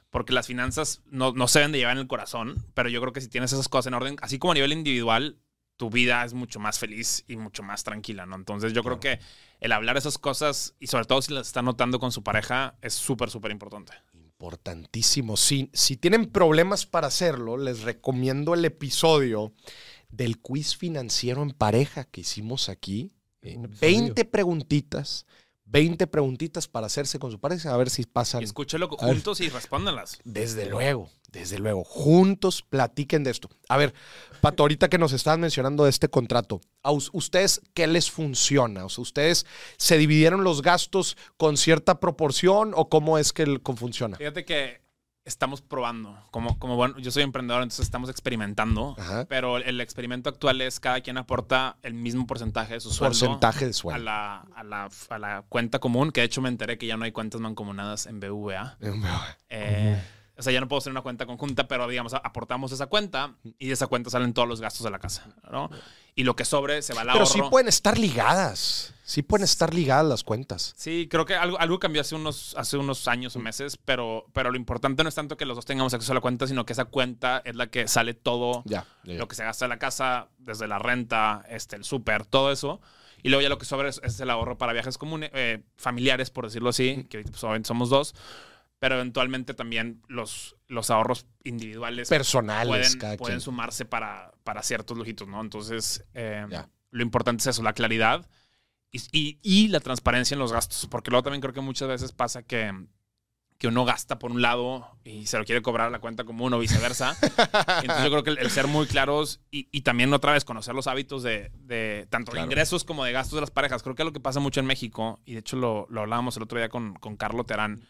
porque las finanzas no, no se deben de llevar en el corazón, pero yo creo que si tienes esas cosas en orden, así como a nivel individual, tu vida es mucho más feliz y mucho más tranquila, ¿no? Entonces yo creo que el hablar esas cosas, y sobre todo si las está notando con su pareja, es súper, súper importante. Importantísimo. Si, si tienen problemas para hacerlo, les recomiendo el episodio del quiz financiero en pareja que hicimos aquí. Eh, Un episodio. 20 preguntitas. 20 preguntitas para hacerse con su pareja, a ver si pasan. Y escúchelo juntos y respóndanlas. Desde luego, desde luego. Juntos platiquen de esto. A ver, Pato, ahorita que nos estaban mencionando de este contrato, ¿a us- ustedes qué les funciona? O sea, ¿ustedes se dividieron los gastos con cierta proporción o cómo es que el, cómo funciona? Fíjate que estamos probando. Como, como bueno, yo soy emprendedor, entonces estamos experimentando. Ajá. Pero el experimento actual es cada quien aporta el mismo porcentaje de su sueldo Porcentaje de a sueldo. la, a, la, a la cuenta común, que de hecho me enteré que ya no hay cuentas mancomunadas en BVA. Eh, O sea, ya no puedo hacer una cuenta conjunta, pero digamos, aportamos esa cuenta y de esa cuenta salen todos los gastos de la casa, ¿no? Y lo que sobre se va al Pero ahorro. sí pueden estar ligadas. Sí pueden estar ligadas las cuentas. Sí, creo que algo, algo cambió hace unos, hace unos años o meses, pero, pero lo importante no es tanto que los dos tengamos acceso a la cuenta, sino que esa cuenta es la que sale todo Ya. ya, ya. lo que se gasta en la casa, desde la renta, este, el súper, todo eso. Y luego ya lo que sobra es, es el ahorro para viajes comunes, eh, familiares, por decirlo así, que pues, obviamente somos dos. Pero eventualmente también los, los ahorros individuales Personales, pueden, pueden sumarse para, para ciertos lujitos, ¿no? Entonces, eh, Ya. lo importante es eso, la claridad y, y- y la transparencia en los gastos. Porque luego también creo que muchas veces pasa que, que uno gasta por un lado y se lo quiere cobrar a la cuenta común o viceversa. Entonces yo creo que el, el ser muy claros y, y también otra vez conocer los hábitos de, de tanto Claro. de ingresos como de gastos de las parejas. Creo que es lo que pasa mucho en México, y de hecho lo, lo hablábamos el otro día con, con Carlo Terán,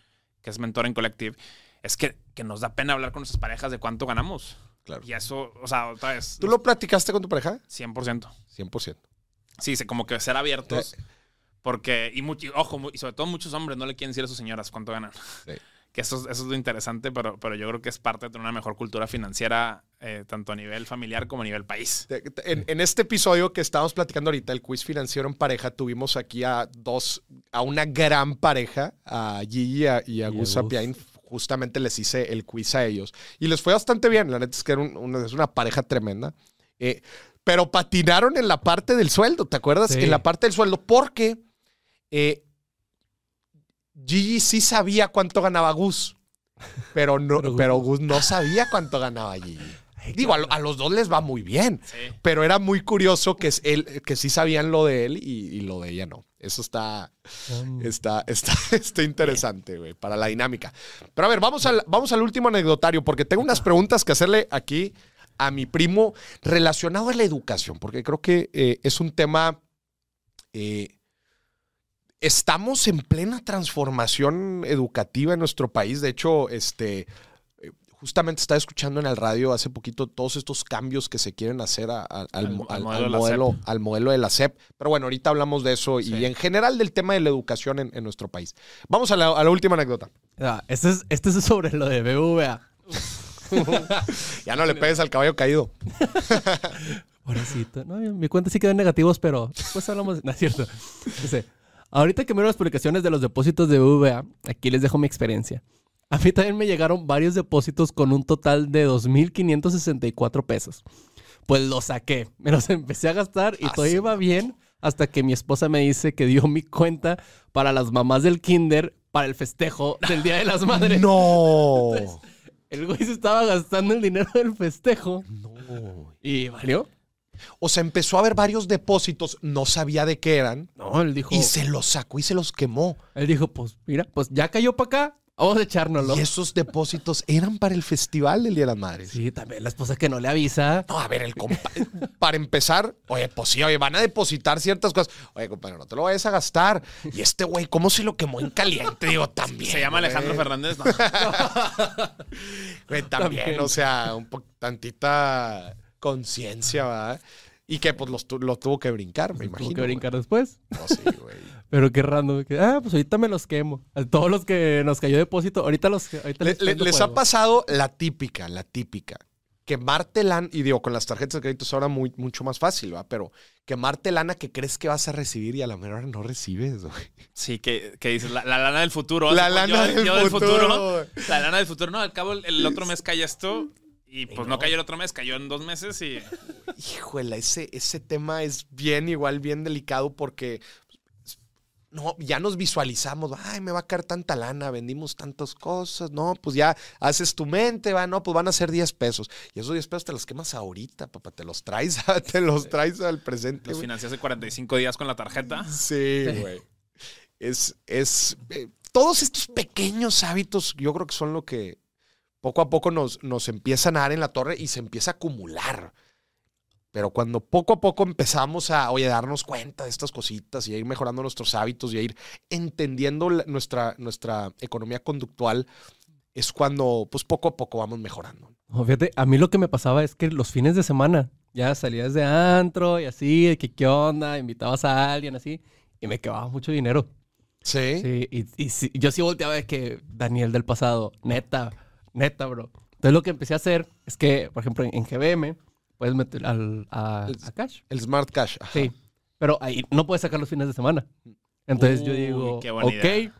que es mentor en Collective, es que, que nos da pena hablar con nuestras parejas de cuánto ganamos. Claro. Y eso, o sea, otra vez, ¿Tú lo platicaste con tu pareja? 100%. 100%. Sí, sí, como que ser abiertos. Porque, y, mucho, y ojo, y sobre todo muchos hombres no le quieren decir a sus señoras cuánto ganan. Sí. Que eso, es- eso es lo interesante, pero, pero yo creo que es parte de tener una mejor cultura financiera, eh, tanto a nivel familiar como a nivel país. En, en este episodio que estábamos platicando ahorita, el quiz financiero en pareja, tuvimos aquí a dos, a una gran pareja, a Gigi y a, y a Gus Gus. Sapiain. Justamente les hice el quiz a ellos. Y les fue bastante bien. La neta es que era un- una, es una pareja tremenda. Eh, pero patinaron en la parte del sueldo, ¿te acuerdas? Sí. En la parte del sueldo, porque eh, Gigi sí sabía cuánto ganaba Gus. Pero, no, Pero Gus- pero Gus no sabía cuánto ganaba Gigi. Digo, a, lo- a los dos les va muy bien. Sí. Pero era muy curioso que, es él, que sí sabían lo de él y, y lo de ella no. Eso está, Um, está, está, está interesante, güey, para la dinámica. Pero a ver, vamos al, vamos al último anecdotario, porque tengo unas preguntas que hacerle aquí a mi primo relacionado a la educación, porque creo que eh, es un tema... eh, estamos en plena transformación educativa en nuestro país. De hecho, este, justamente estaba escuchando en el radio hace poquito todos estos cambios que se quieren hacer a- a- al, Al- mo- al al- al modelo de la modelo, al modelo de la SEP. Pero bueno, ahorita hablamos de eso Sí. y en general del tema de la educación en, en nuestro país. Vamos a la, a la última anécdota. ah, este, es, este es sobre lo de BBVA. Ya no le pegues al caballo caído. Pobrecito. No, mi cuenta sí quedó en negativos, pero pues hablamos. No es cierto. Dice, ahorita que miro las publicaciones de los depósitos de BBVA, aquí les dejo mi experiencia. A mí también me llegaron varios depósitos con un total de 2.564 pesos. Pues los saqué, me los empecé a gastar y Ah, todo iba bien hasta que mi esposa me dice que dio mi cuenta para las mamás del kinder para el festejo del Día de las Madres. No. El güey se estaba gastando el dinero del festejo No. y valió. O sea, empezó a haber varios depósitos, no sabía de qué eran, No, él dijo... y se los sacó y se los quemó. Él dijo, pues mira, pues ya cayó para acá, Vamos a echárnoslo. Y esos depósitos eran para el festival del Día de las Madres. Sí, también la esposa que no le avisa. No, a ver, el compa, para empezar, oye, pues sí, oye, van a depositar ciertas cosas. Oye, compadre, no te lo vayas a gastar. Y este güey, ¿cómo se lo quemó en caliente? Digo, también. Se llama güey. Alejandro Fernández. No. Güey, también, También. o sea, un po- tantita conciencia, ¿verdad? Y que pues los tu- lo tuvo que brincar, me imagino. Tuvo que brincar después. No, sí, güey. Pero qué random. que, ah, pues ahorita me los quemo. A todos los que nos cayó depósito, ahorita los. Ahorita Le- les, le- ha pasado la típica, la típica. Quemarte lana, y digo, con las tarjetas de crédito es ahora muy, mucho más fácil, ¿va? Pero quemarte lana que crees que vas a recibir y a la mera hora no recibes, güey. Sí, que, que dices, la, la lana del futuro. La lana yo- del yo futuro. La lana del futuro. No, al cabo el, el otro mes cae esto. Y pues no. no. cayó el otro mes, cayó en dos meses y. Híjole, ese, ese tema es bien, igual, bien delicado porque no, ya nos visualizamos, ay, me va a caer tanta lana, vendimos tantas cosas, no, pues ya haces tu mente, va, no, pues van a ser 10 pesos. Y esos 10 pesos te los quemas ahorita, papá, te los traes, te los traes al presente. Los hace 45 días con la tarjeta. Sí, güey. Es, es, eh, todos estos pequeños hábitos, yo creo que son lo que poco a poco nos, nos empiezan a dar en la torre y se empieza a acumular. Pero cuando poco a poco empezamos a, oye, darnos cuenta de estas cositas y a ir mejorando nuestros hábitos y a ir entendiendo la- nuestra, nuestra economía conductual, es cuando, pues poco a poco vamos mejorando. Fíjate, a mí lo que me pasaba es que los fines de semana ya salías de antro y así, de que qué onda, invitabas a alguien así, y me quedaba mucho dinero. Sí. Sí, y, y sí, yo sí volteaba de que Daniel del pasado, neta, neta, bro. Entonces lo que empecé a hacer es que, por ejemplo, en, en GBM puedes meter al, a, El- a cash. El Smart Cash. ajá. Sí, pero ahí no puedes sacar los fines de semana. Entonces yo digo, ok, idea.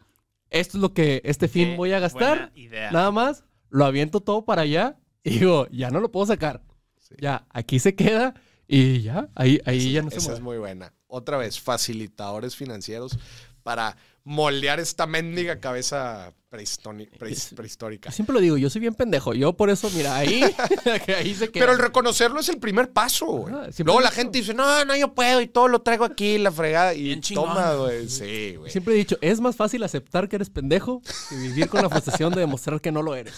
esto es lo que este fin Qué voy a gastar. buena idea. Nada más, lo aviento todo para allá y digo, ya no lo puedo sacar. Sí. Ya, aquí se queda y ya, ahí, ahí Esa- ya no se Esa mueve. es muy buena. Otra vez, facilitadores financieros para moldear esta mendiga cabeza prehistórica. Yo siempre lo digo, yo soy bien pendejo. Yo por eso, mira, ahí, se queda. Pero el reconocerlo es el primer paso, güey. Ajá, siempre Luego la gente dice, no, no, yo puedo y todo lo traigo aquí, la fregada. Y toma, güey. Sí, güey. Siempre he dicho, es más fácil aceptar que eres pendejo que vivir con la frustración de demostrar que no lo eres.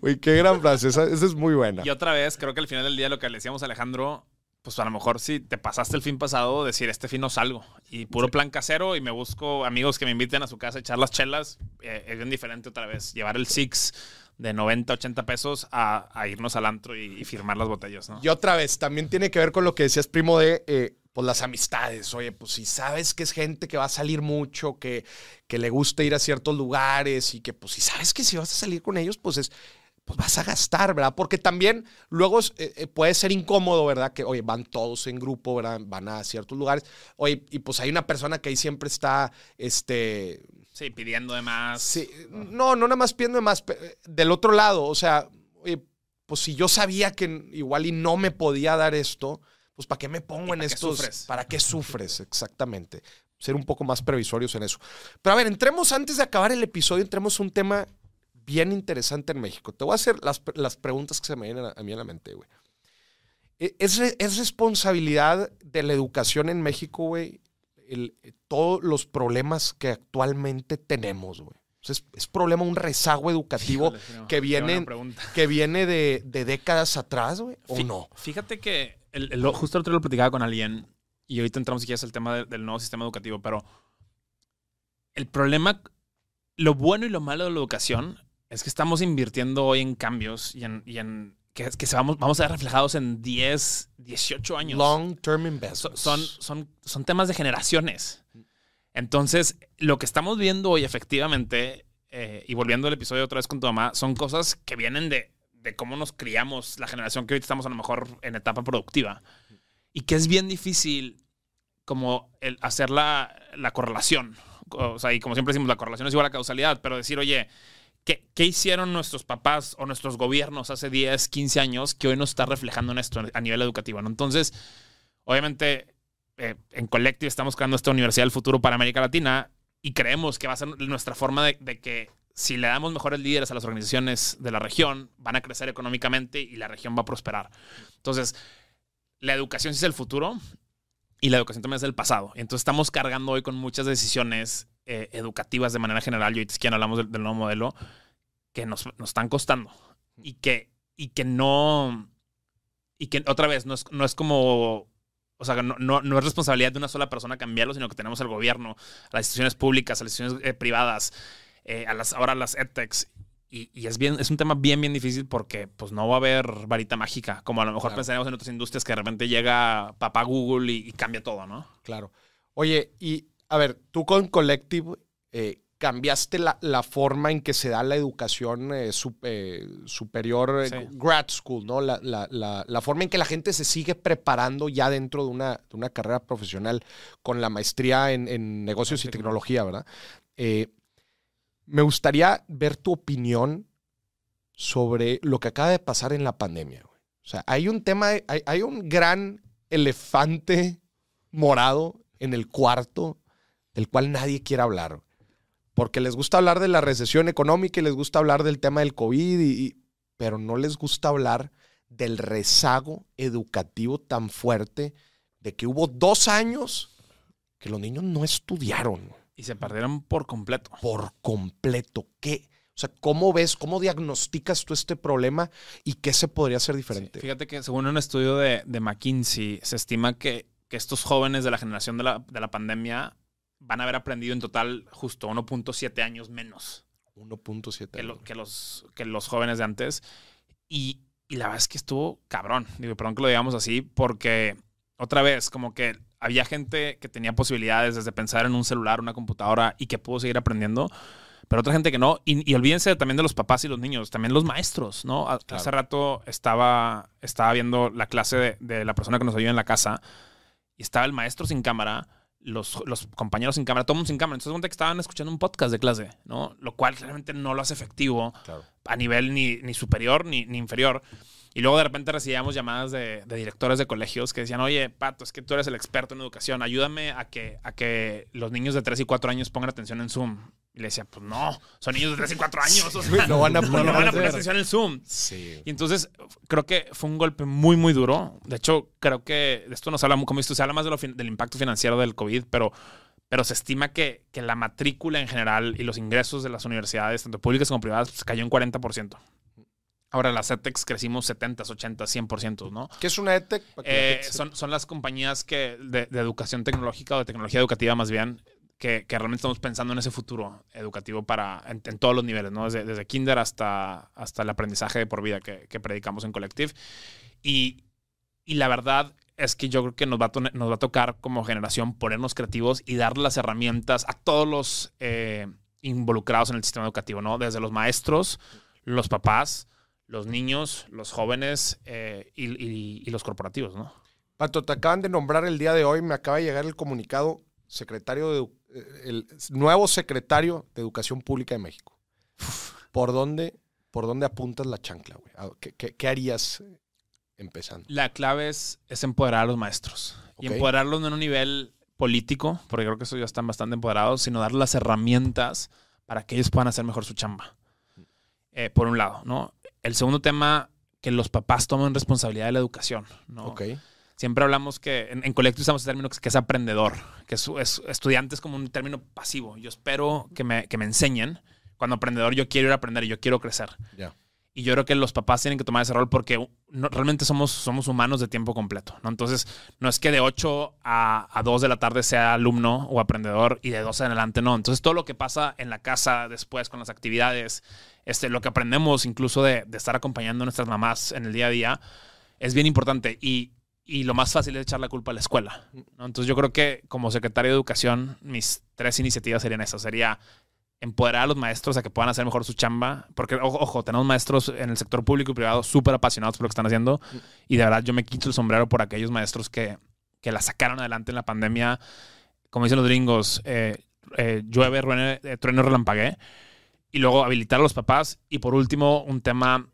Güey, qué gran frase. Esa, esa es muy buena. Y otra vez, creo que al final del día lo que le decíamos a Alejandro, pues a lo mejor si te pasaste el fin pasado, decir, este fin no salgo. Y puro plan casero y me busco amigos que me inviten a su casa a echar las chelas. eh, es bien diferente otra vez. Llevar el Six de 90, 80 pesos a, a irnos al antro y, y firmar las botellas, ¿no? Y otra vez, también tiene que ver con lo que decías, primo, de eh, pues las amistades. Oye, pues si sabes que es gente que va a salir mucho, que, que le gusta ir a ciertos lugares y que pues si sabes que si vas a salir con ellos, pues es pues vas a gastar, ¿verdad? Porque también luego eh, eh, puede ser incómodo, ¿verdad? Que, oye, van todos en grupo, ¿verdad? Van a ciertos lugares. Oye, y pues hay una persona que ahí siempre está, este, Sí, pidiendo de más. Sí, no, no nada más pidiendo de más. Del otro lado, o sea, oye, pues si yo sabía que igual y no me podía dar esto, pues ¿para qué me pongo ¿Y en para qué estos? sufres? ¿Para qué sufres? Exactamente. Ser un poco más previsorios en eso. Pero a ver, entremos antes de acabar el episodio, entremos a un tema bien interesante en México. Te voy a hacer las, las preguntas que se me vienen a, a mí a la mente, güey. E- ¿Es, es responsabilidad de la educación en México, güey, el- todos los problemas que actualmente tenemos, güey? Es, es problema, un rezago educativo Híjole, no, que viene, que viene de, de décadas atrás, güey, ¿o Fí- no? Fíjate que el, el- justo el otro día lo platicaba con alguien y ahorita entramos si quieres al tema del nuevo sistema educativo, pero el problema, lo bueno y lo malo de la educación es que estamos invirtiendo hoy en cambios y en, y en que, que se vamos, vamos a ver reflejados en 10, 18 años. Long term investments. son, son, son temas de generaciones. Entonces, lo que estamos viendo hoy efectivamente, eh, y volviendo al episodio otra vez con tu mamá, son cosas que vienen de, de cómo nos criamos, la generación que ahorita estamos a lo mejor en etapa productiva. Y que es bien difícil como el hacer la, la correlación. O sea, y como siempre decimos, la correlación es igual a causalidad, pero decir, oye, ¿qué, hicieron nuestros papás o nuestros gobiernos hace 10, 15 años que hoy nos está reflejando en esto a nivel educativo? Entonces, obviamente, eh, en Collective estamos creando esta Universidad del Futuro para América Latina y creemos que va a ser nuestra forma de, de que si le damos mejores líderes a las organizaciones de la región, van a crecer económicamente y la región va a prosperar. Entonces, la educación sí es el futuro y la educación también es el pasado. Entonces, estamos cargando hoy con muchas decisiones eh, educativas de manera general, y ahorita es que ya hablamos del, del nuevo modelo, que nos, nos están costando y que, y que no, y que otra vez, no es, no es como, o sea, no, no, no es responsabilidad de una sola persona cambiarlo, sino que tenemos al gobierno, a las instituciones públicas, a las instituciones eh, privadas, eh, a las, ahora a las edtechs. Y, y es, bien, es un tema bien, bien difícil porque pues no va a haber varita mágica, como a lo mejor Claro. pensaremos en otras industrias que de repente llega papá Google y, y cambia todo, ¿no? Claro. Oye, y a ver, tú con Collective eh, cambiaste la, la forma en que se da la educación eh, eh, superior, eh, Sí. grad school, ¿no? La, la- la- la forma en que la gente se sigue preparando ya dentro de una, de una carrera profesional con la maestría en, en negocios y tecnología, ¿verdad? Me gustaría ver tu opinión sobre lo que acaba de pasar en la pandemia. güey. O sea, hay un tema, hay, hay un gran elefante morado en el cuarto del cual nadie quiere hablar. Porque les gusta hablar de la recesión económica y les gusta hablar del tema del COVID, y- y- pero no les gusta hablar del rezago educativo tan fuerte de que hubo dos años que los niños no estudiaron Y se perdieron por completo. por completo. ¿Qué? O sea, ¿cómo ves, cómo diagnosticas tú este problema y qué se podría hacer diferente? Fíjate que según un estudio de, de McKinsey, se estima que, que estos jóvenes de la generación de la, de la pandemia van a haber aprendido en total justo 1.7 años menos 1.7. que, lo- que los, que los jóvenes de antes. Y, y la verdad es que estuvo cabrón. Digo, perdón que lo digamos así, porque otra vez, como que había gente que tenía posibilidades desde pensar en un celular, una computadora y que pudo seguir aprendiendo. Pero otra gente que no. Y, y olvídense también de los papás y los niños, también los maestros, ¿no? Claro. Hace rato estaba, estaba viendo la clase de, de la persona que nos ayuda en la casa y estaba el maestro sin cámara, los, los compañeros sin cámara, todo el mundo sin cámara. Entonces, cuenta que estaban escuchando un podcast de clase, ¿no? Lo cual realmente no lo hace efectivo Claro. a nivel ni, ni superior ni, ni inferior. Y luego de repente recibíamos llamadas de, de directores de colegios que decían, oye, Pato, es que tú eres el experto en educación, ayúdame a que, a que los niños de 3 y 4 años pongan atención en Zoom. Y le decía, pues no, son niños de 3 y 4 años. o sea, No van a poner no van a poner atención en Zoom. Sí. Y entonces creo que fue un golpe muy, muy duro. De hecho, creo que de esto nos habla, como esto se habla más de lo fin- del impacto financiero del COVID, pero, pero se estima que, que la matrícula en general y los ingresos de las universidades, tanto públicas como privadas, pues, cayó en 40%. Ahora las ETEX crecimos 70, 80, 100%, ¿no? ¿Qué es una que la Eh, son, son las compañías que de, de educación tecnológica o de tecnología educativa más bien, que, realmente estamos pensando en ese futuro educativo para en, todos los niveles, ¿no? Desde, desde kinder hasta, hasta el aprendizaje de por vida que, predicamos en Collective. Y, y la verdad es que yo creo que nos va, a tocar como generación ponernos creativos y dar las herramientas a todos los eh, involucrados en el sistema educativo, ¿no? Desde los maestros, los papás, los niños, los jóvenes eh, y, los corporativos, ¿no? Pato, te acaban de nombrar el día de hoy, me acaba de llegar el comunicado, secretario de, el nuevo secretario de Educación Pública de México. ¿Por dónde, por dónde apuntas la chancla, güey? ¿A- ¿Qué, qué- qué harías eh, empezando? La clave es, es empoderar a los maestros. Y empoderarlos no en un nivel político, porque creo que eso ya están bastante empoderados, sino darles las herramientas para que ellos puedan hacer mejor su chamba. Eh, por un lado, ¿no? El segundo tema, que los papás tomen responsabilidad de la educación, ¿no? Ok. Siempre hablamos que en, en Colectivo usamos el término que, es aprendedor, que es, es- estudiante es como un término pasivo. Yo espero que me, que me enseñen. Cuando aprendedor yo quiero ir a aprender y yo quiero crecer. Y yo creo que los papás tienen que tomar ese rol porque no- realmente somos, somos humanos de tiempo completo, ¿no? Entonces, no es que de 8 a, a 2 de la tarde sea alumno o aprendedor y de 12 en adelante no. Entonces, todo lo que pasa en la casa después con las actividades, este, lo que aprendemos incluso de, de estar acompañando a nuestras mamás en el día a día, es bien importante. Y, y lo más fácil es echar la culpa a la escuela. ¿no? Entonces, yo creo que como secretario de Educación, mis tres iniciativas serían esas. Sería empoderar a los maestros a que puedan hacer mejor su chamba. Porque, ojo, ojo, tenemos maestros en el sector público y privado súper apasionados por lo que están haciendo. Y de verdad yo me quito el sombrero por aquellos maestros que, que la sacaron adelante en la pandemia. Como dicen los gringos, eh, eh, llueve, ruene, eh, trueno, relampagué. Y luego habilitar a los papás. Y por último, un tema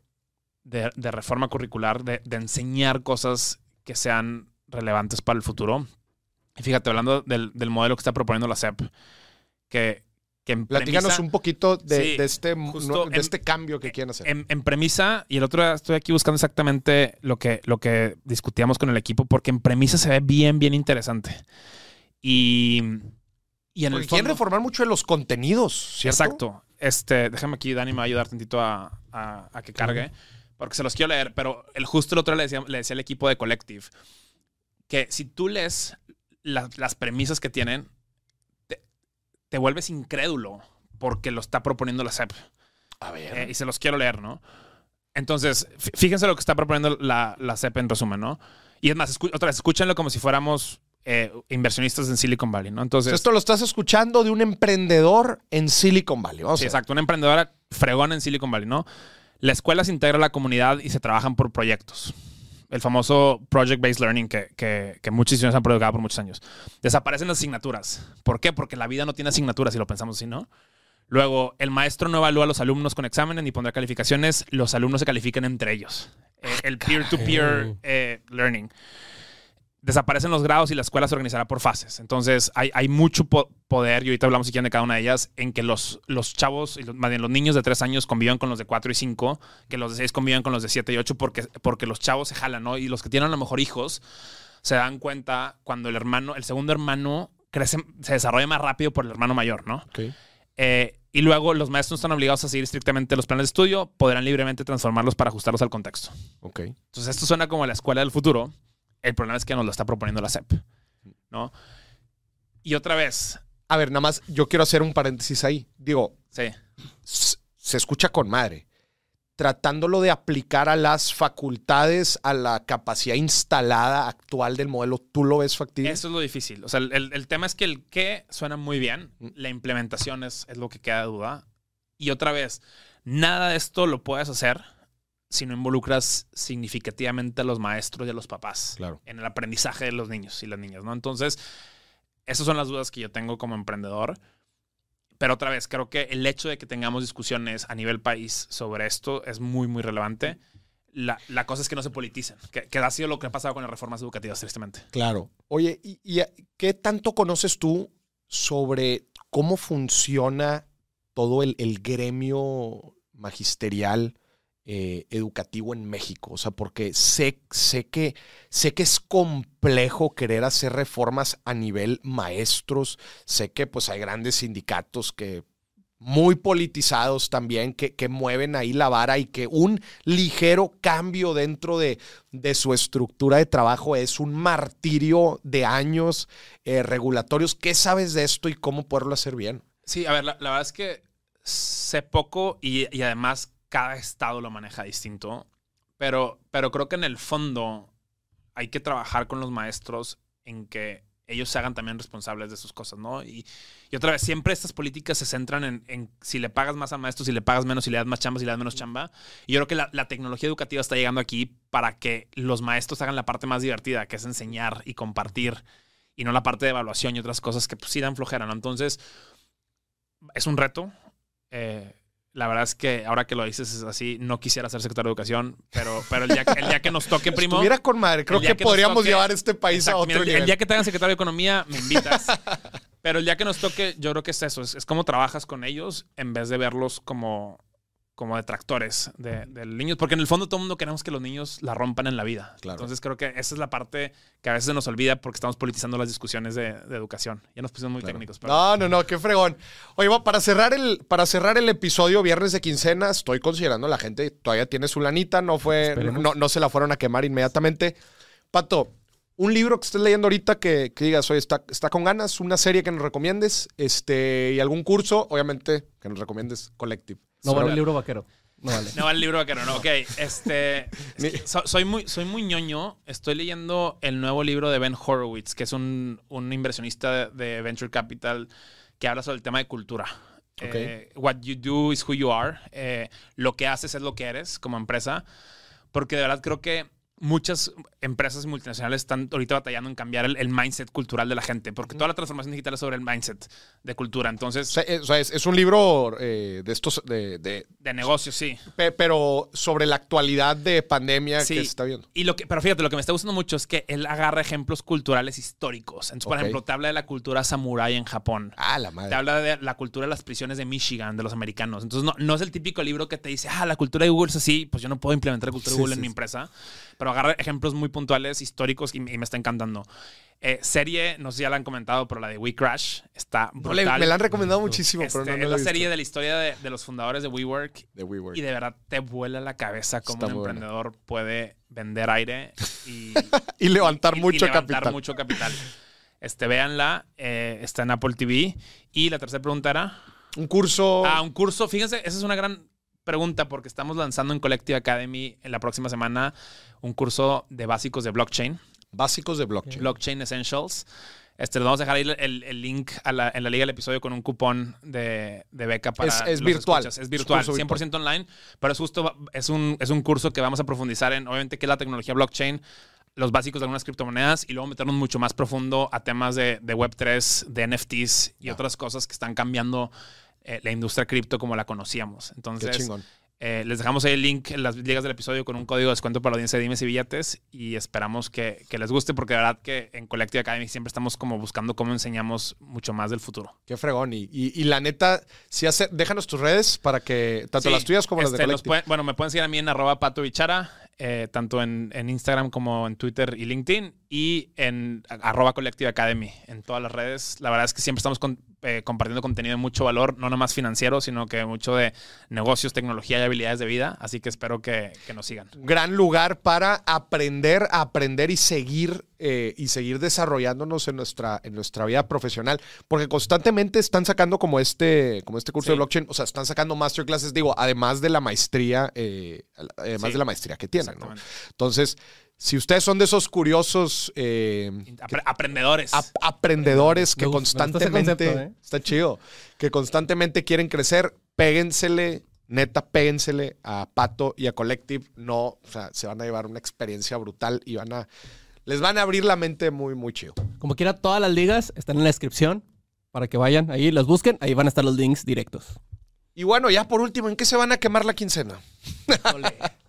de, de reforma curricular, de, de enseñar cosas que sean relevantes para el futuro. Y fíjate, hablando del, del modelo que está proponiendo la SEP, que, que en Platícanos premisa- un poquito de, Sí, de este, de en- este cambio que quieren hacer. en, en premisa, y el otro día estoy aquí buscando exactamente lo que, lo que discutíamos con el equipo, porque en premisa se ve bien, bien interesante. Y, Y en Porque el quieren fondo, reformar mucho de los contenidos, ¿cierto? Exacto. Este, déjame aquí, Dani me va a ayudar tantito a, a- a que cargue, porque se los quiero leer, pero el justo el otro le decía, le decía al equipo de Collective que si tú lees la- las premisas que tienen, te, te vuelves incrédulo porque lo está proponiendo la CEP. A ver. Eh, y se los quiero leer, ¿no? Entonces, fí- fíjense lo que está proponiendo la, la CEP en resumen, ¿no? Y es más, otra vez, escúchenlo como si fuéramos eh, inversionistas en Silicon Valley, ¿no? Entonces, Esto lo estás escuchando de un emprendedor en Silicon Valley. Vamos Sí, exacto. Una emprendedora fregón en Silicon Valley, ¿no? La escuela se integra a la comunidad y se trabajan por proyectos. El famoso Project-Based Learning que, que, que muchas instituciones han predicado por muchos años. Desaparecen las asignaturas. ¿Por qué? Porque la vida no tiene asignaturas, si lo pensamos así, ¿no? Luego, el maestro no evalúa a los alumnos con exámenes ni pondrá calificaciones. Los alumnos se califican entre ellos. Eh, el peer-to-peer eh, learning. Desaparecen los grados y la escuela se organizará por fases. Entonces, hay, hay mucho po- poder, y ahorita hablamos si quieren de cada una de ellas, en que los, los chavos, y los, más bien los niños de 3 años convivan con los de 4 y 5, que los de 6 convivan con los de 7 y 8, porque, porque los chavos se jalan, ¿no? Y los que tienen a lo mejor hijos se dan cuenta cuando el hermano, el segundo hermano, crece, se desarrolla más rápido por el hermano mayor, ¿no? Eh, y luego los maestros no están obligados a seguir estrictamente los planes de estudio, podrán libremente transformarlos para ajustarlos al contexto. Ok. Entonces, esto suena como la escuela del futuro. El problema es que nos lo está proponiendo la SEP, ¿no? Y otra vez, A ver, nada más, yo quiero hacer un paréntesis ahí. Digo, sí, se escucha con madre. Tratándolo de aplicar a las facultades, a la capacidad instalada actual del modelo, ¿tú lo ves factible? eso es lo difícil. O sea, el, el- el tema es que el qué suena muy bien, Mm. la implementación es, es lo que queda de duda. Y otra vez, nada de esto lo puedes hacer si no involucras significativamente a los maestros y a los papás Claro. en el aprendizaje de los niños y las niñas, ¿no? Entonces, esas son las dudas que yo tengo como emprendedor. Pero otra vez, creo que el hecho de que tengamos discusiones a nivel país sobre esto es muy, muy relevante. La, la cosa es que no se politicen, que, que ha sido lo que ha pasado con las reformas educativas, tristemente. Claro. Oye, ¿y, y qué tanto conoces tú sobre cómo funciona todo el, el gremio magisterial eh, educativo en México? O sea, porque sé, sé, que, sé que es complejo querer hacer reformas a nivel maestros. Sé que pues hay grandes sindicatos que muy politizados también, que, que mueven ahí la vara y que un ligero cambio dentro de, de su estructura de trabajo es un martirio de años eh, regulatorios. ¿Qué sabes de esto y cómo poderlo hacer bien? Sí, a ver, la, la verdad es que sé poco y, y además cada estado lo maneja distinto, pero, pero creo que en el fondo hay que trabajar con los maestros en que ellos se hagan también responsables de sus cosas, ¿no? Y, y otra vez, siempre estas políticas se centran en, si le pagas más al maestro, si le pagas menos, si le das más chamba, si le das menos chamba. Y yo creo que la, la tecnología educativa está llegando aquí para que los maestros hagan la parte más divertida, que es enseñar y compartir, y no la parte de evaluación y otras cosas que pues, sí dan flojera, ¿no? Entonces, es un reto. Eh, la verdad es que ahora que lo dices es así, no quisiera ser secretario de educación, pero, pero el, día, el día que nos toque, primo. Estuviera con madre. Creo que, podríamos toque- llevar este país Exacto, a otro mira, el, día que te hagan secretario de economía, me invitas. pero el día que nos toque, yo creo que es eso. Es, es cómo trabajas con ellos en vez de verlos como, como detractores de, de los niños. Porque en el fondo todo el mundo queremos que los niños la rompan en la vida. Claro. Entonces creo que esa es la parte que a veces se nos olvida porque estamos politizando las discusiones de, de educación. Ya nos pusimos muy Claro. técnicos. Pero No, no, no, qué fregón. Oye, para cerrar el, para cerrar el episodio viernes de quincena, estoy considerando la gente todavía tiene su lanita, no fue, no, no se la fueron a quemar inmediatamente. Pato, un libro que estés leyendo ahorita que, que digas, oye, está, está con ganas, una serie que nos recomiendes, este, y algún curso, obviamente, que nos recomiendes Collective. No vale el libro vaquero. No vale. No vale el libro vaquero, no. Ok, este. Ni- es que so- soy, muy, soy muy ñoño. Estoy leyendo el nuevo libro de Ben Horowitz, que es un, un inversionista de, de Venture Capital que habla sobre el tema de cultura. Ok. Eh, what you do is who you are. Eh, lo que haces es lo que eres como empresa. Porque de verdad creo que muchas empresas multinacionales están ahorita batallando en cambiar el, el mindset cultural de la gente. Porque toda la transformación digital es sobre el mindset de cultura. O Entonces, sea, es, o sea, es- es un libro eh, de estos, de, de- de negocio, sí. pe- pero sobre la actualidad de pandemia Sí. que se está viendo. Y lo que, pero fíjate, lo que me está gustando mucho es que él agarra ejemplos culturales históricos. Entonces, por ejemplo, te habla de la cultura samurái en Japón. Ah, la Te madre. habla de la cultura de las prisiones de Michigan, de los americanos. Entonces, no, no es el típico libro que te dice, ah, la cultura de Google es así, pues yo no puedo implementar la cultura de Google sí, en mi empresa. Pero agarra ejemplos muy puntuales, históricos y, y me está encantando. Eh, serie, no sé si ya la han comentado, pero la de We Crash está No brutal. me la han recomendado muchísimo, Este, pero no, no es la serie de la historia de, de los fundadores de WeWork de WeWork. y de verdad te vuela la cabeza cómo Está un buena. emprendedor puede vender aire y, Y levantar y- y mucho levantar capital. mucho capital. Este, véanla, eh, está en Apple TV. Y la tercera pregunta era... Un curso. Ah, un curso. Fíjense, esa es una gran pregunta porque estamos lanzando en Collective Academy en la próxima semana un curso de básicos de blockchain, básicos de blockchain. Blockchain Essentials. Este, les vamos a dejar ahí el, el link a la- en la liga del episodio con un cupón de, de beca para Es- es virtual. escuchas. Es virtual, curso 100% online, pero es justo, es un, es un curso que vamos a profundizar en, obviamente, qué es la tecnología blockchain, los básicos de algunas criptomonedas y luego meternos mucho más profundo a temas de, de Web3, de NFTs y otras cosas que están cambiando eh, la industria cripto como la conocíamos. Entonces, eh, les dejamos ahí el link en las ligas del episodio con un código de descuento para la audiencia de Dimes y Billetes y esperamos que, que les guste porque de verdad que en Collective Academy siempre estamos como buscando cómo enseñamos mucho más del futuro. Qué fregón. Y, y- y la neta, sí hace, déjanos tus redes para que, tanto Sí, las tuyas como las de este, Collective. pueden- bueno, me pueden seguir a mí en arroba pato bichara, eh, tanto en, en Instagram como en Twitter y LinkedIn y en arroba Collective Academy en todas las redes. La verdad es que siempre estamos con- eh, compartiendo contenido de mucho valor, no nomás financiero, sino que mucho de negocios, tecnología y habilidades de vida. Así que espero que, que nos sigan. gran lugar para aprender, aprender y seguir eh, y seguir desarrollándonos en nuestra, en nuestra vida profesional. Porque constantemente están sacando como este, como este curso Sí. de blockchain, o sea, están sacando masterclasses, digo, además de la maestría, eh, además Sí. de la maestría que tienen. Entonces, si ustedes son de esos curiosos eh, Apre- aprendedores. ap- aprendedores que constantemente, concepto, ¿eh? está chido, que constantemente quieren crecer, péguensele, neta, péguensele a Pato y a Collective. No, o sea, se van a llevar una experiencia brutal y van a, les van a abrir la mente muy, muy chido. Como quiera, todas las ligas están en la descripción para que vayan ahí, las busquen. Ahí van a estar los links directos. Y bueno, ya por último, ¿en qué se van a quemar la quincena?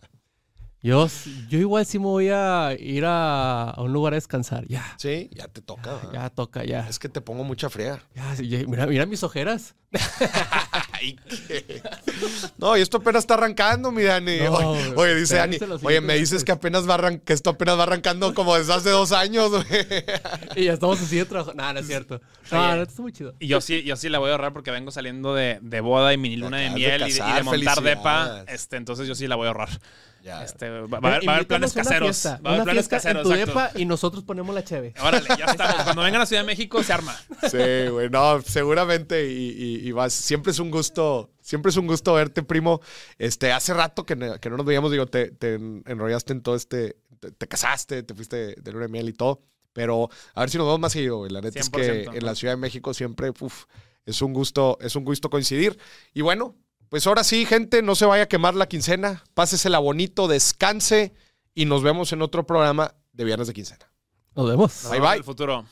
Yo, yo igual sí me voy a ir a, a un lugar a descansar. Ya, Sí, ya te toca. ya toca, ya. Es que te pongo mucha fría. Ya, sí, ya, mira, mira mis ojeras. Ay, qué. No, y esto apenas está arrancando, mi Dani. No, oye, oye, dice Dani, oye, me dices meses. que apenas va arran- que esto apenas va arrancando como desde hace dos años, güey. Y ya estamos así de trabajo. No, no es cierto. No, Oye. no, esto está muy chido. Y yo sí, yo sí la voy a ahorrar porque vengo saliendo de, de boda y mini luna de miel y de- y, de montar depa. Este, entonces yo sí la voy a ahorrar. Ya. Este, va, va a haber, va a haber Invítanos planes caseros. fiesta, va a haber planes caseros. en tu depa y nosotros ponemos la cheve. Órale, ya estamos. Cuando vengan a Ciudad de México se arma. Sí, güey, no, seguramente y, y- y vas, siempre es un gusto, siempre es un gusto verte, primo. Este, hace rato que, no- que no nos veíamos, digo, te, te en- enrollaste en todo este, te, te casaste, te fuiste de luna de miel y todo, pero a ver si nos vemos más seguido, güey. La neta es que 100%, en la Ciudad de México siempre, uf, es un gusto, es un gusto coincidir. Y bueno, pues ahora sí, gente, no se vaya a quemar la quincena, pásesela bonito, descanse y nos vemos en otro programa de Viernes de Quincena. Nos vemos. Bye, bye. El futuro.